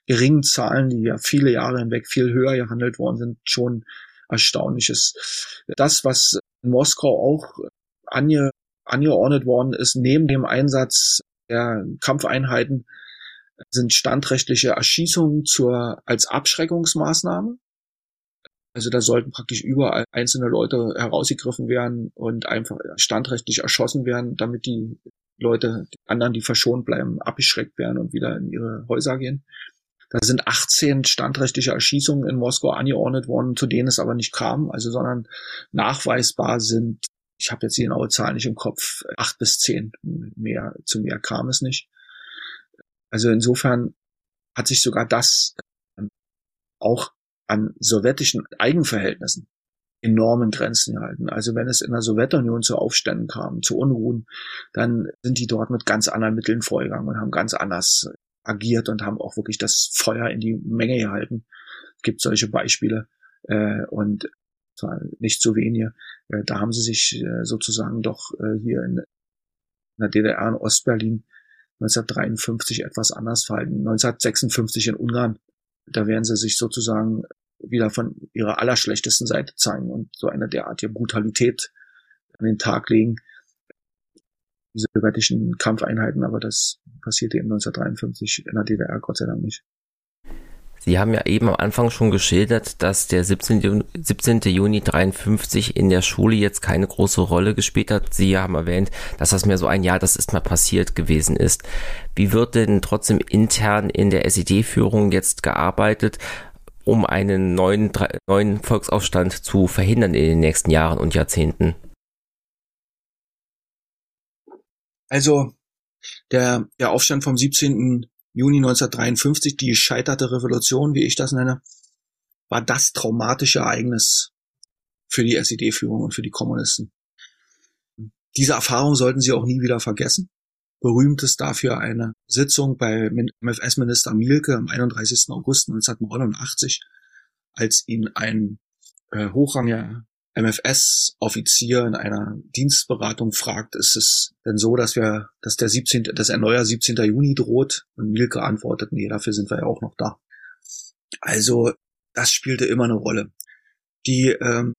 geringen Zahlen, die ja viele Jahre hinweg viel höher gehandelt worden sind, schon erstaunliches. Das, was in Moskau auch ange, angeordnet worden ist, neben dem Einsatz der Kampfeinheiten, sind standrechtliche Erschießungen zur, als Abschreckungsmaßnahme. Also da sollten praktisch überall einzelne Leute herausgegriffen werden und einfach standrechtlich erschossen werden, damit die Leute, die anderen, die verschont bleiben, abgeschreckt werden und wieder in ihre Häuser gehen. Da sind 18 standrechtliche Erschießungen in Moskau angeordnet worden, zu denen es aber nicht kam, also sondern nachweisbar sind, ich habe jetzt die genaue Zahl nicht im Kopf, acht bis zehn. Mehr, zu mehr kam es nicht. Also insofern hat sich sogar das auch an sowjetischen Eigenverhältnissen enormen Grenzen gehalten. Also wenn es in der Sowjetunion zu Aufständen kam, zu Unruhen, dann sind die dort mit ganz anderen Mitteln vorgegangen und haben ganz anders agiert und haben auch wirklich das Feuer in die Menge gehalten. Es gibt solche Beispiele äh, und zwar nicht zu wenige. Äh, da haben sie sich äh, sozusagen doch äh, hier in, in der DDR in Ostberlin 1953 etwas anders verhalten. 1956 in Ungarn, da werden sie sich sozusagen wieder von ihrer allerschlechtesten Seite zeigen und so eine derartige Brutalität an den Tag legen. Diese sowjetischen Kampfeinheiten, aber das passierte eben 1953 in der DDR Gott sei Dank nicht.
Sie haben ja eben am Anfang schon geschildert, dass der 17. Juni, 17. Juni 53 in der Schule jetzt keine große Rolle gespielt hat. Sie haben erwähnt, dass das mehr so ein Jahr, das ist mal passiert gewesen ist. Wie wird denn trotzdem intern in der SED-Führung jetzt gearbeitet? um einen neuen, neuen Volksaufstand zu verhindern in den nächsten Jahren und Jahrzehnten?
Also der, der Aufstand vom 17. Juni 1953, die gescheiterte Revolution, wie ich das nenne, war das traumatische Ereignis für die SED-Führung und für die Kommunisten. Diese Erfahrung sollten sie auch nie wieder vergessen. Berühmt ist dafür eine Sitzung bei MFS-Minister Mielke am 31. August 1989, als ihn ein äh, hochrangiger MFS-Offizier in einer Dienstberatung fragt, ist es denn so, dass wir, dass der 17., dass ein neuer 17. Juni droht? Und Mielke antwortet, nee, dafür sind wir ja auch noch da. Also, das spielte immer eine Rolle. Die, ähm,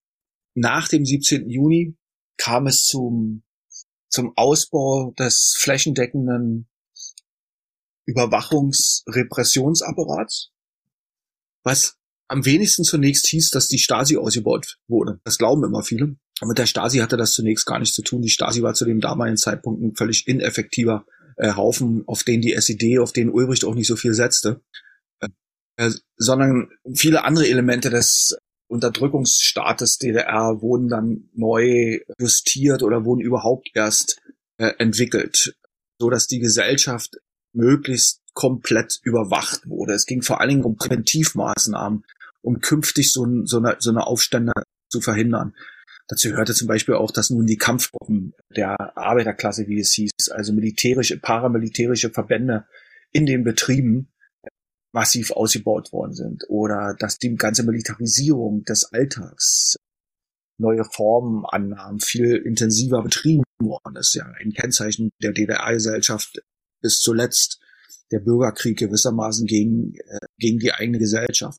nach dem 17. Juni kam es zum, zum Ausbau des flächendeckenden Überwachungsrepressionsapparats, was am wenigsten zunächst hieß, dass die Stasi ausgebaut wurde. Das glauben immer viele. Mit der Stasi hatte das zunächst gar nichts zu tun. Die Stasi war zu dem damaligen Zeitpunkt ein völlig ineffektiver äh, Haufen, auf den die SED, auf den Ulbricht auch nicht so viel setzte, äh, sondern viele andere Elemente des Unterdrückungsstaates DDR wurden dann neu justiert oder wurden überhaupt erst äh, entwickelt, so dass die Gesellschaft möglichst komplett überwacht wurde. Es ging vor allen Dingen um Präventivmaßnahmen, um künftig so, ein, so, eine, so eine Aufstände zu verhindern. Dazu gehörte zum Beispiel auch, dass nun die Kampfgruppen der Arbeiterklasse, wie es hieß, also militärische, paramilitärische Verbände in den Betrieben massiv ausgebaut worden sind oder dass die ganze Militarisierung des Alltags neue Formen annahm, viel intensiver betrieben worden ist. Ja, ein Kennzeichen der DDR-Gesellschaft bis zuletzt der Bürgerkrieg gewissermaßen gegen, äh, gegen die eigene Gesellschaft.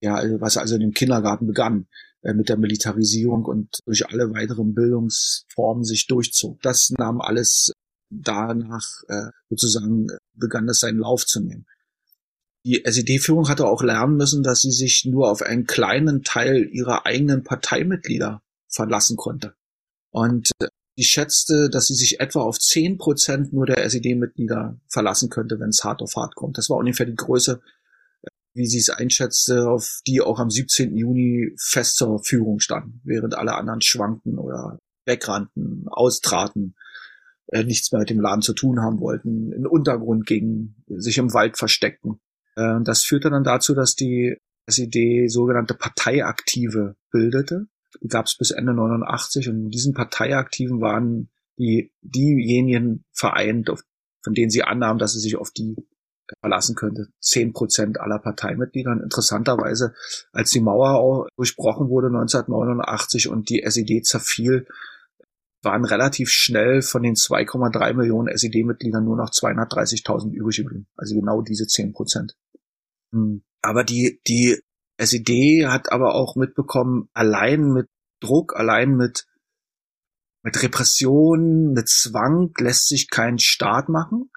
Ja, also, was also in dem Kindergarten begann äh, mit der Militarisierung und durch alle weiteren Bildungsformen sich durchzog. Das nahm alles danach äh, sozusagen begann es seinen Lauf zu nehmen. Die SED-Führung hatte auch lernen müssen, dass sie sich nur auf einen kleinen Teil ihrer eigenen Parteimitglieder verlassen konnte. Und die schätzte, dass sie sich etwa auf zehn Prozent nur der SED-Mitglieder verlassen könnte, wenn es hart auf hart kommt. Das war ungefähr die Größe, wie sie es einschätzte, auf die auch am 17. Juni fest zur Verfügung standen, während alle anderen schwankten oder wegrannten, austraten, äh, nichts mehr mit dem Laden zu tun haben wollten, in Untergrund gingen, sich im Wald versteckten. Äh, das führte dann dazu, dass die SED sogenannte Parteiaktive bildete. Die gab es bis Ende 89 und in diesen Parteiaktiven waren die diejenigen vereint, auf, von denen sie annahmen, dass sie sich auf die verlassen könnte. Zehn Prozent aller Parteimitglieder. interessanterweise, als die Mauer durchbrochen wurde 1989 und die SED zerfiel, waren relativ schnell von den 2,3 Millionen SED-Mitgliedern nur noch 230.000 übrig geblieben. Also genau diese 10 Prozent. Hm. Aber die, die SED hat aber auch mitbekommen, allein mit Druck, allein mit, mit Repression, mit Zwang lässt sich kein Staat machen,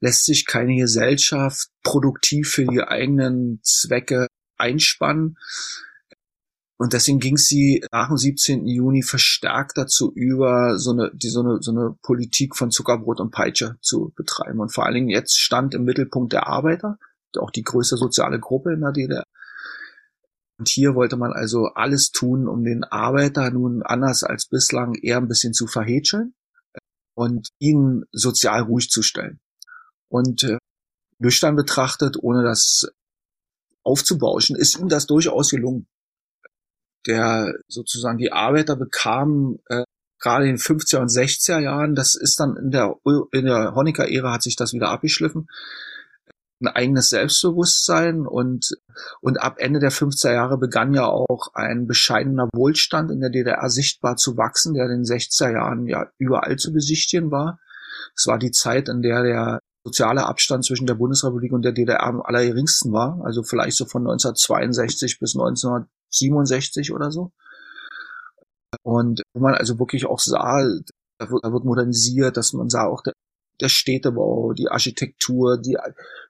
lässt sich keine Gesellschaft produktiv für die eigenen Zwecke einspannen. Und deswegen ging sie nach dem 17. Juni verstärkt dazu über, so eine, die, so eine, so eine Politik von Zuckerbrot und Peitsche zu betreiben. Und vor allen Dingen jetzt stand im Mittelpunkt der Arbeiter, auch die größte soziale Gruppe in der DDR. Und hier wollte man also alles tun, um den Arbeiter nun anders als bislang eher ein bisschen zu verhätscheln und ihn sozial ruhig zu stellen. Und äh, nüchtern betrachtet, ohne das aufzubauschen, ist ihm das durchaus gelungen der sozusagen die Arbeiter bekamen äh, gerade in den 50er und 60er Jahren, das ist dann in der in der Honecker-Ära hat sich das wieder abgeschliffen, ein eigenes Selbstbewusstsein und und ab Ende der 50er Jahre begann ja auch ein bescheidener Wohlstand in der DDR sichtbar zu wachsen, der in den 60er Jahren ja überall zu besichtigen war. Es war die Zeit, in der der soziale Abstand zwischen der Bundesrepublik und der DDR am allergeringsten war, also vielleicht so von 1962 bis 1967 oder so. Und wo man also wirklich auch sah, da wird, da wird modernisiert, dass man sah auch der, der Städtebau, die Architektur, die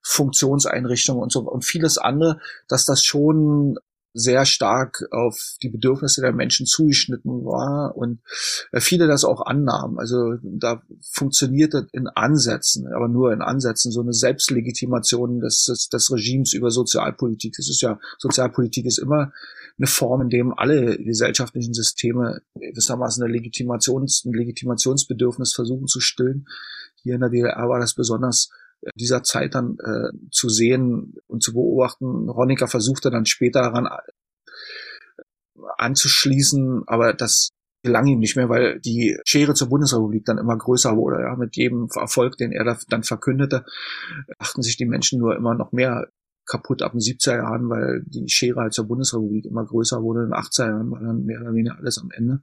Funktionseinrichtungen und so und vieles andere, dass das schon sehr stark auf die Bedürfnisse der Menschen zugeschnitten war und äh, viele das auch annahmen. Also da funktionierte in Ansätzen, aber nur in Ansätzen so eine Selbstlegitimation des, des, des Regimes über Sozialpolitik. Das ist ja, Sozialpolitik ist immer eine Form, in dem alle gesellschaftlichen Systeme gewissermaßen eine Legitimations, ein Legitimationsbedürfnis versuchen zu stillen. Hier in der DDR war das besonders dieser Zeit dann äh, zu sehen und zu beobachten. Honecker versuchte dann später daran äh, anzuschließen, aber das gelang ihm nicht mehr, weil die Schere zur Bundesrepublik dann immer größer wurde. Ja, mit jedem Erfolg, den er dann verkündete, achten sich die Menschen nur immer noch mehr kaputt ab den 70er Jahren, weil die Schere halt zur Bundesrepublik immer größer wurde. In den 80er Jahren war dann mehr oder weniger alles am Ende.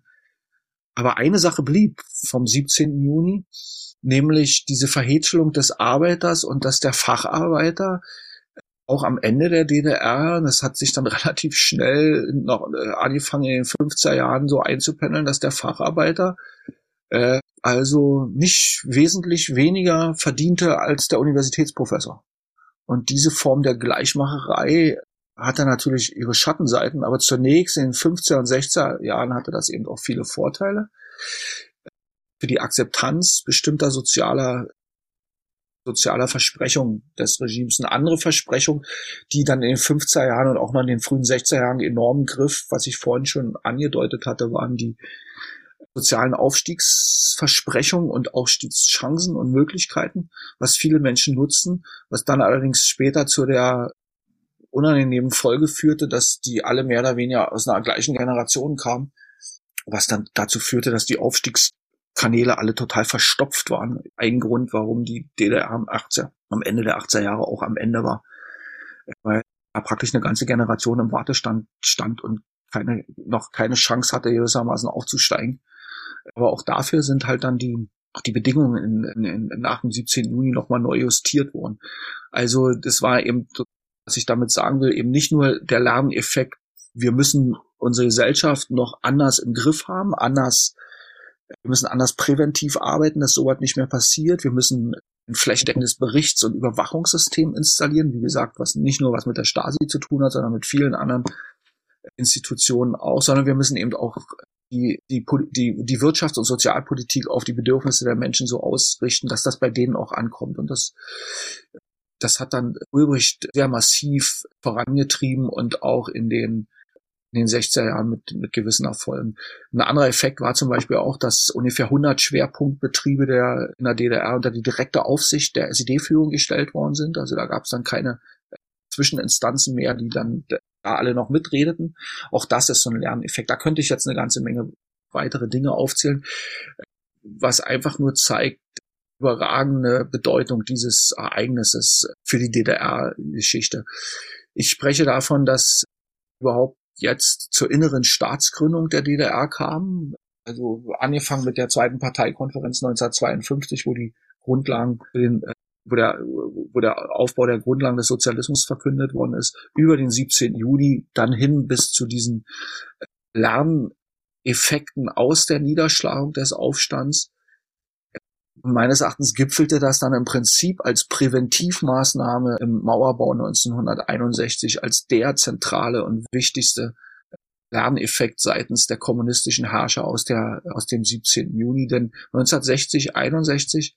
Aber eine Sache blieb vom 17. Juni, nämlich diese Verhätschelung des Arbeiters und dass der Facharbeiter auch am Ende der DDR, das hat sich dann relativ schnell noch äh, angefangen in den 50er Jahren so einzupendeln, dass der Facharbeiter äh, also nicht wesentlich weniger verdiente als der Universitätsprofessor. Und diese Form der Gleichmacherei hatte natürlich ihre Schattenseiten, aber zunächst in den 50er und 60er Jahren hatte das eben auch viele Vorteile. Für die Akzeptanz bestimmter sozialer sozialer Versprechung des Regimes. Eine andere Versprechung, die dann in den 50er Jahren und auch noch in den frühen 60er Jahren enormen Griff, was ich vorhin schon angedeutet hatte, waren die sozialen Aufstiegsversprechungen und Aufstiegschancen und Möglichkeiten, was viele Menschen nutzen, was dann allerdings später zu der unangenehmen Folge führte, dass die alle mehr oder weniger aus einer gleichen Generation kamen, was dann dazu führte, dass die Aufstiegskanäle alle total verstopft waren. Ein Grund, warum die DDR am, 80, am Ende der 80er Jahre auch am Ende war, weil da praktisch eine ganze Generation im Wartestand stand und keine, noch keine Chance hatte, gewissermaßen aufzusteigen. Aber auch dafür sind halt dann die, die Bedingungen in, in, in, nach dem 17. Juni nochmal neu justiert worden. Also das war eben, was ich damit sagen will, eben nicht nur der Lerneffekt, wir müssen unsere Gesellschaft noch anders im Griff haben, anders, wir müssen anders präventiv arbeiten, dass sowas nicht mehr passiert. Wir müssen ein flächendeckendes Berichts- und Überwachungssystem installieren, wie gesagt, was nicht nur was mit der Stasi zu tun hat, sondern mit vielen anderen Institutionen auch, sondern wir müssen eben auch die, die, die, die Wirtschafts- und Sozialpolitik auf die Bedürfnisse der Menschen so ausrichten, dass das bei denen auch ankommt. Und das, das hat dann Ulbricht sehr massiv vorangetrieben und auch in den in den 60er Jahren mit, mit gewissen Erfolgen. Ein anderer Effekt war zum Beispiel auch, dass ungefähr 100 Schwerpunktbetriebe der, in der DDR unter die direkte Aufsicht der SED-Führung gestellt worden sind. Also da gab es dann keine Zwischeninstanzen mehr, die dann da alle noch mitredeten. Auch das ist so ein Lerneffekt. Da könnte ich jetzt eine ganze Menge weitere Dinge aufzählen, was einfach nur zeigt, überragende Bedeutung dieses Ereignisses für die DDR-Geschichte. Ich spreche davon, dass überhaupt jetzt zur inneren Staatsgründung der DDR kam. Also angefangen mit der zweiten Parteikonferenz 1952, wo die Grundlagen für den äh, wo der, wo der Aufbau der Grundlagen des Sozialismus verkündet worden ist, über den 17. Juni dann hin bis zu diesen äh, Lerneffekten aus der Niederschlagung des Aufstands. Meines Erachtens gipfelte das dann im Prinzip als Präventivmaßnahme im Mauerbau 1961 als der zentrale und wichtigste Lerneffekt seitens der kommunistischen Herrscher aus der, aus dem 17. Juni. Denn 1960, 61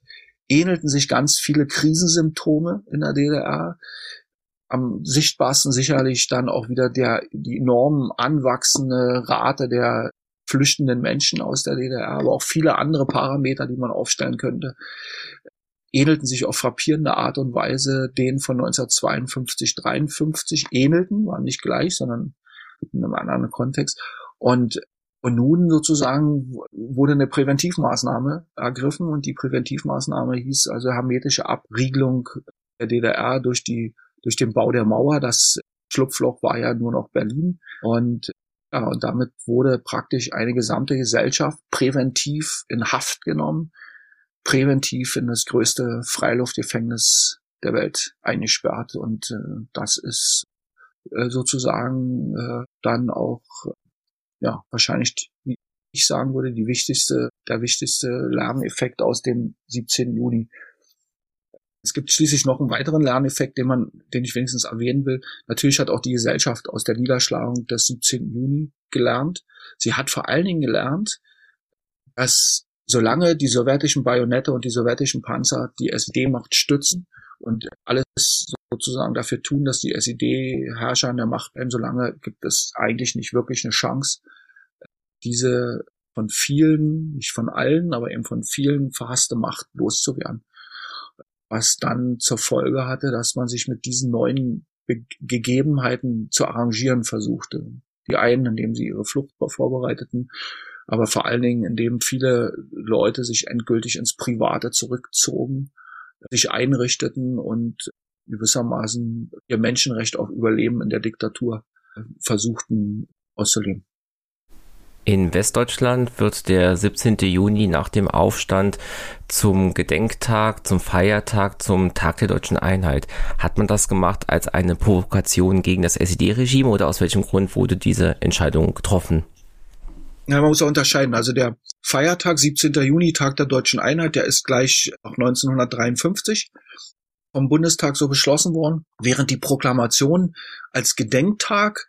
ähnelten sich ganz viele Krisensymptome in der DDR. Am sichtbarsten sicherlich dann auch wieder der, die enorm anwachsende Rate der flüchtenden Menschen aus der DDR, aber auch viele andere Parameter, die man aufstellen könnte, ähnelten sich auf frappierende Art und Weise denen von 1952, 53 ähnelten, waren nicht gleich, sondern in einem anderen Kontext. Und und nun sozusagen wurde eine Präventivmaßnahme ergriffen und die Präventivmaßnahme hieß also hermetische Abriegelung der DDR durch die, durch den Bau der Mauer. Das Schlupfloch war ja nur noch Berlin und ja, und damit wurde praktisch eine gesamte Gesellschaft präventiv in Haft genommen, präventiv in das größte Freiluftgefängnis der Welt eingesperrt. Und äh, das ist äh, sozusagen äh, dann auch ja, wahrscheinlich, wie ich sagen würde, die wichtigste, der wichtigste Lerneffekt aus dem 17. Juni. Es gibt schließlich noch einen weiteren Lerneffekt, den man, den ich wenigstens erwähnen will. Natürlich hat auch die Gesellschaft aus der Niederschlagung des 17. Juni gelernt. Sie hat vor allen Dingen gelernt, dass solange die sowjetischen Bajonette und die sowjetischen Panzer die SED-Macht stützen und alles sozusagen dafür tun, dass die SED-Herrscher an der Macht bleiben, solange gibt es eigentlich nicht wirklich eine Chance, diese von vielen, nicht von allen, aber eben von vielen verhasste Macht loszuwerden. Was dann zur Folge hatte, dass man sich mit diesen neuen Be Gegebenheiten zu arrangieren versuchte. Die einen, indem sie ihre Flucht vorbereiteten, aber vor allen Dingen, indem viele Leute sich endgültig ins Private zurückzogen, sich einrichteten und gewissermaßen ihr Menschenrecht auf Überleben in der Diktatur versuchten auszuleben.
In Westdeutschland wird der 17. Juni nach dem Aufstand zum Gedenktag, zum Feiertag, zum Tag der deutschen Einheit. Hat man das gemacht als eine Provokation gegen das SED-Regime oder aus welchem Grund wurde diese Entscheidung getroffen?
Ja, man muss auch unterscheiden. Also der Feiertag, 17. Juni, Tag der deutschen Einheit, der ist gleich auch 1953 vom Bundestag so beschlossen worden, während die Proklamation als Gedenktag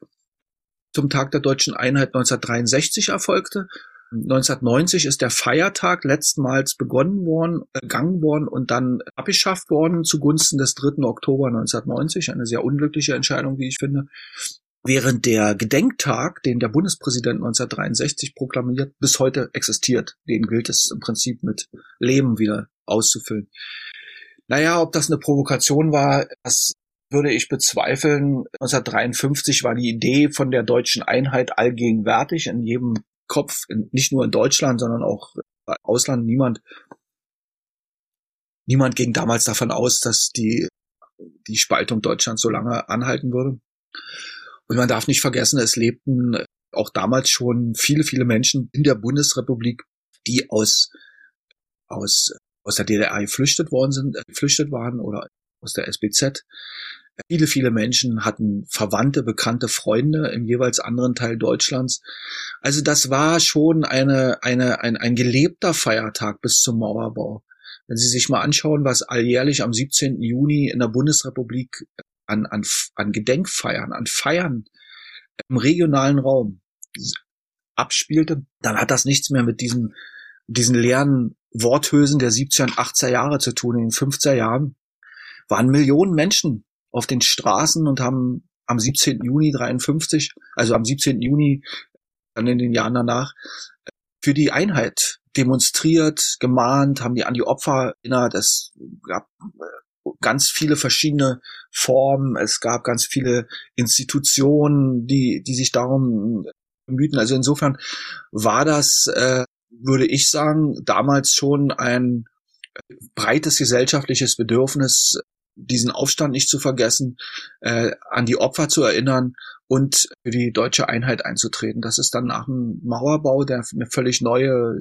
zum Tag der deutschen Einheit 1963 erfolgte. 1990 ist der Feiertag letztmals begonnen worden, begangen worden und dann abgeschafft worden zugunsten des 3. Oktober 1990. Eine sehr unglückliche Entscheidung, wie ich finde. Während der Gedenktag, den der Bundespräsident 1963 proklamiert, bis heute existiert. Den gilt es im Prinzip mit Leben wieder auszufüllen. Naja, ob das eine Provokation war, das würde ich bezweifeln. 1953 war die Idee von der deutschen Einheit allgegenwärtig in jedem Kopf, nicht nur in Deutschland, sondern auch im Ausland. Niemand, niemand ging damals davon aus, dass die, die Spaltung Deutschlands so lange anhalten würde. Und man darf nicht vergessen, es lebten auch damals schon viele, viele Menschen in der Bundesrepublik, die aus, aus, aus der DDR geflüchtet worden sind, äh, geflüchtet waren oder aus der SBZ. Viele, viele Menschen hatten Verwandte, bekannte Freunde im jeweils anderen Teil Deutschlands. Also das war schon eine, eine, ein, ein gelebter Feiertag bis zum Mauerbau. Wenn Sie sich mal anschauen, was alljährlich am 17. Juni in der Bundesrepublik an, an, an Gedenkfeiern, an Feiern im regionalen Raum abspielte, dann hat das nichts mehr mit diesen, diesen leeren Worthülsen der 17er und 80er Jahre zu tun. In den 50er Jahren waren Millionen Menschen auf den Straßen und haben am 17. Juni 53, also am 17. Juni dann in den Jahren danach, für die Einheit demonstriert, gemahnt, haben die an die Opfer erinnert. Es gab äh, ganz viele verschiedene Formen. Es gab ganz viele Institutionen, die, die sich darum bemühten. Also insofern war das, äh, würde ich sagen, damals schon ein breites gesellschaftliches Bedürfnis, diesen Aufstand nicht zu vergessen, äh, an die Opfer zu erinnern und für die deutsche Einheit einzutreten. Das ist dann nach dem Mauerbau, der eine völlig neue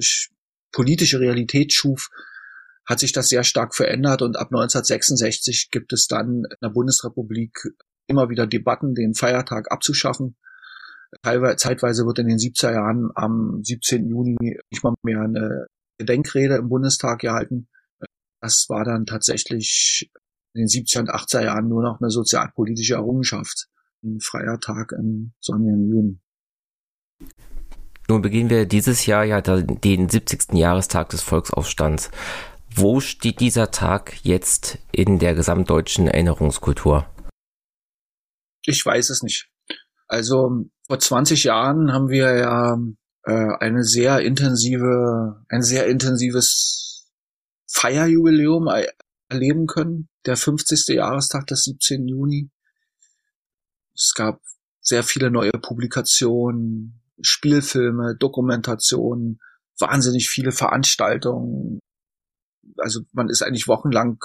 politische Realität schuf, hat sich das sehr stark verändert und ab 1966 gibt es dann in der Bundesrepublik immer wieder Debatten, den Feiertag abzuschaffen. Zeitweise wird in den 70er Jahren am 17. Juni nicht mal mehr eine Gedenkrede im Bundestag gehalten. Das war dann tatsächlich in den 70er und 80er Jahren nur noch eine sozialpolitische Errungenschaft. Ein freier Tag im sonnigen Juni.
Nun beginnen wir dieses Jahr ja den 70. Jahrestag des Volksaufstands. Wo steht dieser Tag jetzt in der gesamtdeutschen Erinnerungskultur?
Ich weiß es nicht. Also vor 20 Jahren haben wir ja äh, eine sehr intensive, ein sehr intensives Feierjubiläum erleben können der 50. Jahrestag des 17. Juni. Es gab sehr viele neue Publikationen, Spielfilme, Dokumentationen, wahnsinnig viele Veranstaltungen. Also man ist eigentlich wochenlang,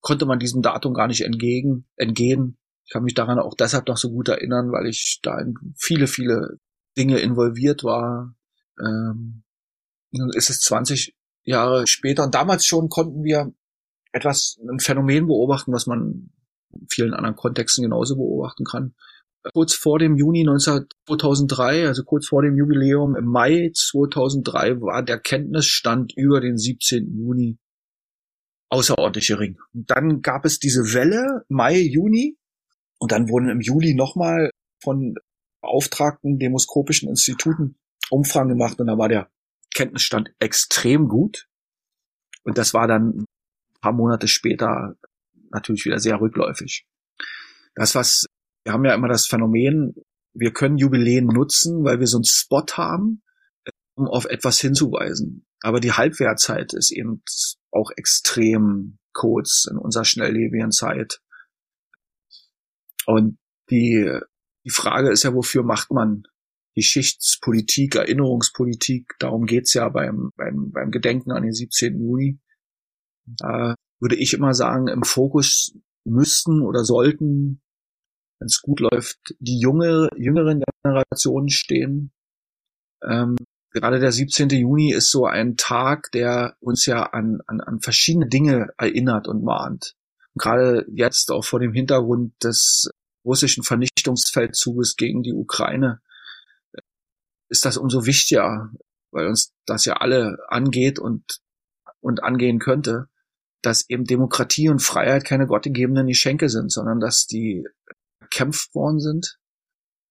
konnte man diesem Datum gar nicht entgegen, entgehen. Ich kann mich daran auch deshalb noch so gut erinnern, weil ich da in viele, viele Dinge involviert war. Ähm, nun ist es 20 Jahre später und damals schon konnten wir etwas, ein Phänomen beobachten, was man in vielen anderen Kontexten genauso beobachten kann. Kurz vor dem Juni 19, 2003, also kurz vor dem Jubiläum im Mai 2003 war der Kenntnisstand über den 17. Juni außerordentlich gering. Und dann gab es diese Welle Mai, Juni und dann wurden im Juli nochmal von beauftragten demoskopischen Instituten Umfragen gemacht und da war der Kenntnisstand extrem gut. Und das war dann paar Monate später natürlich wieder sehr rückläufig. Das, was, wir haben ja immer das Phänomen, wir können Jubiläen nutzen, weil wir so einen Spot haben, um auf etwas hinzuweisen. Aber die Halbwertzeit ist eben auch extrem kurz in unserer schnelllebigen Zeit. Und die, die Frage ist ja, wofür macht man Geschichtspolitik, Erinnerungspolitik. Darum geht's ja beim, beim, beim Gedenken an den 17. Juni. Da würde ich immer sagen, im Fokus müssten oder sollten, wenn es gut läuft, die junge, jüngeren Generationen stehen. Ähm, gerade der 17. Juni ist so ein Tag, der uns ja an, an, an verschiedene Dinge erinnert und mahnt. Und gerade jetzt auch vor dem Hintergrund des russischen Vernichtungsfeldzuges gegen die Ukraine ist das umso wichtiger, weil uns das ja alle angeht und, und angehen könnte, dass eben Demokratie und Freiheit keine gottgegebenen Geschenke sind, sondern dass die erkämpft worden sind,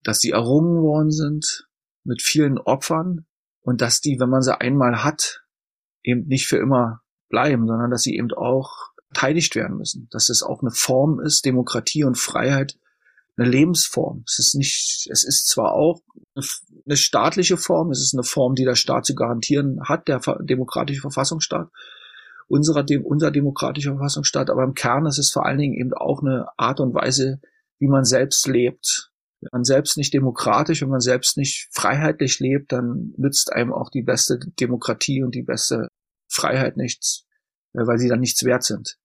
dass die errungen worden sind mit vielen Opfern und dass die, wenn man sie einmal hat, eben nicht für immer bleiben, sondern dass sie eben auch verteidigt werden müssen, dass es auch eine Form ist, Demokratie und Freiheit, eine Lebensform. Es ist nicht, es ist zwar auch eine staatliche Form, es ist eine Form, die der Staat zu garantieren hat, der demokratische Verfassungsstaat, unserer, unser demokratischer Verfassungsstaat, aber im Kern ist es vor allen Dingen eben auch eine Art und Weise, wie man selbst lebt. Wenn man selbst nicht demokratisch, wenn man selbst nicht freiheitlich lebt, dann nützt einem auch die beste Demokratie und die beste Freiheit nichts, weil sie dann nichts wert sind.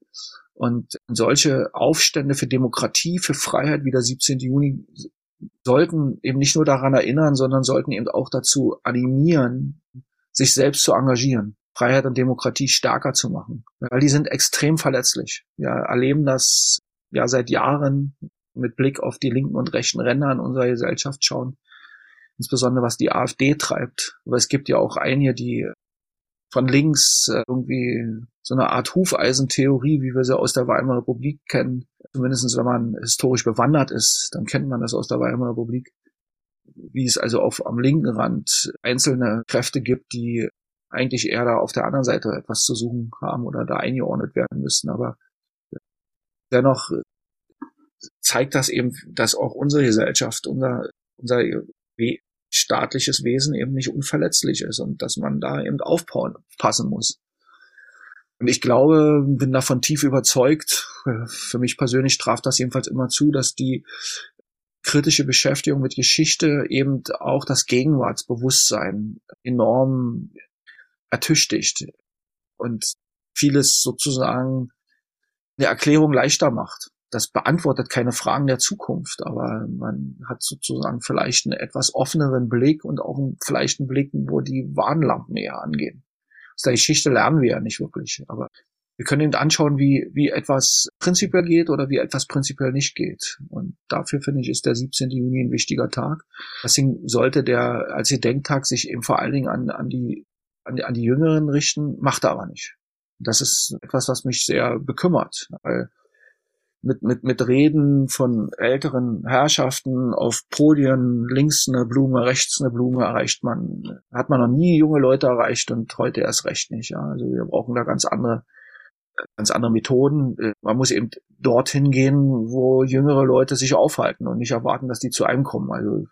Und solche Aufstände für Demokratie, für Freiheit wie der 17. Juni sollten eben nicht nur daran erinnern, sondern sollten eben auch dazu animieren, sich selbst zu engagieren, Freiheit und Demokratie stärker zu machen, weil die sind extrem verletzlich. Wir erleben das ja seit Jahren mit Blick auf die linken und rechten Ränder in unserer Gesellschaft schauen, insbesondere was die AfD treibt. Aber es gibt ja auch einige, die von links äh, irgendwie so eine Art Hufeisentheorie, wie wir sie aus der Weimarer Republik kennen. Zumindest wenn man historisch bewandert ist, dann kennt man das aus der Weimarer Republik. Wie es also auf am linken Rand einzelne Kräfte gibt, die eigentlich eher da auf der anderen Seite etwas zu suchen haben oder da eingeordnet werden müssen. Aber dennoch zeigt das eben, dass auch unsere Gesellschaft, unser, unser staatliches Wesen eben nicht unverletzlich ist und dass man da eben aufpassen muss. Und ich glaube, bin davon tief überzeugt, für mich persönlich traf das jedenfalls immer zu, dass die kritische Beschäftigung mit Geschichte eben auch das Gegenwartsbewusstsein enorm ertüchtigt und vieles sozusagen eine Erklärung leichter macht das beantwortet keine Fragen der Zukunft, aber man hat sozusagen vielleicht einen etwas offeneren Blick und auch vielleicht einen Blick, wo die Warnlampen eher angehen. Aus der Geschichte lernen wir ja nicht wirklich, aber wir können eben anschauen, wie, wie etwas prinzipiell geht oder wie etwas prinzipiell nicht geht. Und dafür finde ich, ist der 17. Juni ein wichtiger Tag. Deswegen sollte der als Gedenktag sich eben vor allen Dingen an, an, die, an, die, an die Jüngeren richten, macht er aber nicht. Das ist etwas, was mich sehr bekümmert, weil mit, mit, mit Reden von älteren Herrschaften auf Podien, links eine Blume, rechts eine Blume erreicht man, hat man noch nie junge Leute erreicht und heute erst recht nicht. Ja. Also wir brauchen da ganz andere, ganz andere Methoden. Man muss eben dorthin gehen, wo jüngere Leute sich aufhalten und nicht erwarten, dass die zu einem kommen. Also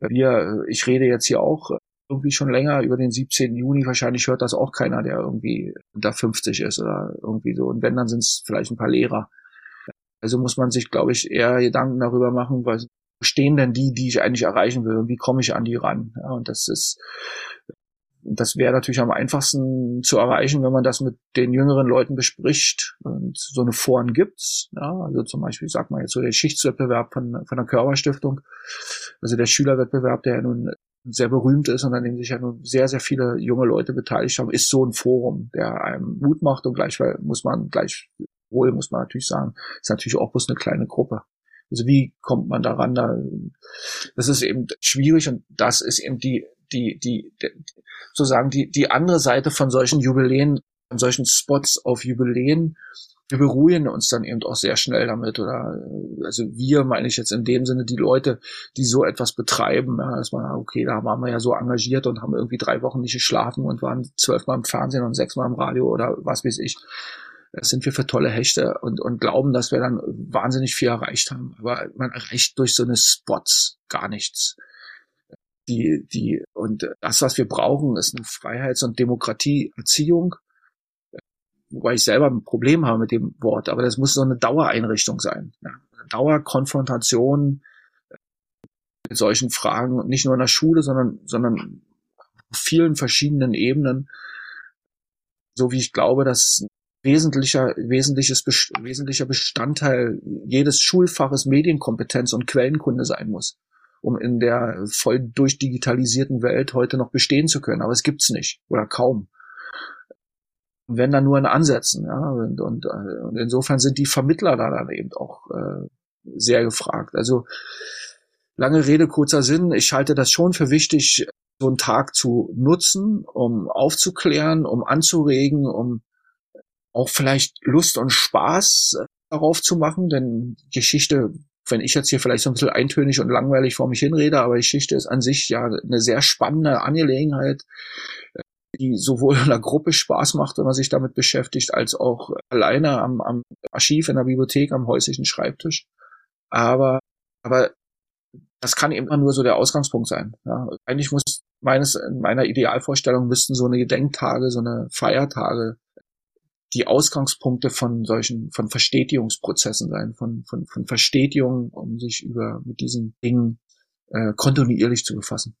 wir, ich rede jetzt hier auch irgendwie schon länger über den 17. Juni. Wahrscheinlich hört das auch keiner, der irgendwie unter 50 ist oder irgendwie so. Und wenn, dann sind es vielleicht ein paar Lehrer. Also muss man sich, glaube ich, eher Gedanken darüber machen, was stehen denn die, die ich eigentlich erreichen will und wie komme ich an die ran. Ja, und das ist, das wäre natürlich am einfachsten zu erreichen, wenn man das mit den jüngeren Leuten bespricht und so eine Foren gibt's. Ja, also zum Beispiel, sagt man jetzt so der Schichtswettbewerb von, von der Körperstiftung, also der Schülerwettbewerb, der nun sehr berühmt ist und an dem sich ja nun sehr, sehr viele junge Leute beteiligt haben, ist so ein Forum, der einem Mut macht und gleich muss man gleich wohl, muss man natürlich sagen, ist natürlich auch bloß eine kleine Gruppe. Also wie kommt man daran? Da, das ist eben schwierig und das ist eben die, die, die, die sozusagen die, die andere Seite von solchen Jubiläen, von solchen Spots auf Jubiläen. Wir beruhigen uns dann eben auch sehr schnell damit oder also wir meine ich jetzt in dem Sinne die Leute, die so etwas betreiben, ja, dass man okay, da waren wir ja so engagiert und haben irgendwie drei Wochen nicht geschlafen und waren zwölfmal im Fernsehen und sechsmal im Radio oder was weiß ich sind wir für tolle Hechte und, und glauben, dass wir dann wahnsinnig viel erreicht haben. Aber man erreicht durch so eine Spots gar nichts. Die, die, und das, was wir brauchen, ist eine Freiheits- und Demokratieerziehung. Wobei ich selber ein Problem habe mit dem Wort, aber das muss so eine Dauereinrichtung sein. Ja. Dauerkonfrontation mit solchen Fragen, nicht nur in der Schule, sondern, sondern auf vielen verschiedenen Ebenen, so wie ich glaube, dass wesentlicher, wesentliches, wesentlicher Bestandteil jedes Schulfaches Medienkompetenz und Quellenkunde sein muss, um in der voll durchdigitalisierten Welt heute noch bestehen zu können. Aber es gibt's nicht oder kaum. Wenn dann nur in Ansätzen, ja, und, und, und insofern sind die Vermittler da dann eben auch äh, sehr gefragt. Also lange Rede, kurzer Sinn, ich halte das schon für wichtig, so einen Tag zu nutzen, um aufzuklären, um anzuregen, um auch vielleicht Lust und Spaß äh, darauf zu machen, denn Geschichte, wenn ich jetzt hier vielleicht so ein bisschen eintönig und langweilig vor mich hinrede, aber Geschichte ist an sich ja eine sehr spannende Angelegenheit, äh, die sowohl in der Gruppe Spaß macht, wenn man sich damit beschäftigt, als auch alleine am, am Archiv, in der Bibliothek, am häuslichen Schreibtisch. Aber, aber das kann eben nur so der Ausgangspunkt sein. Ja, eigentlich muss meines, in meiner Idealvorstellung müssten so eine Gedenktage, so eine Feiertage die Ausgangspunkte von solchen, von Verstetigungsprozessen sein, von, von, von Verstetigung, um sich über, mit diesen Dingen äh, kontinuierlich zu befassen.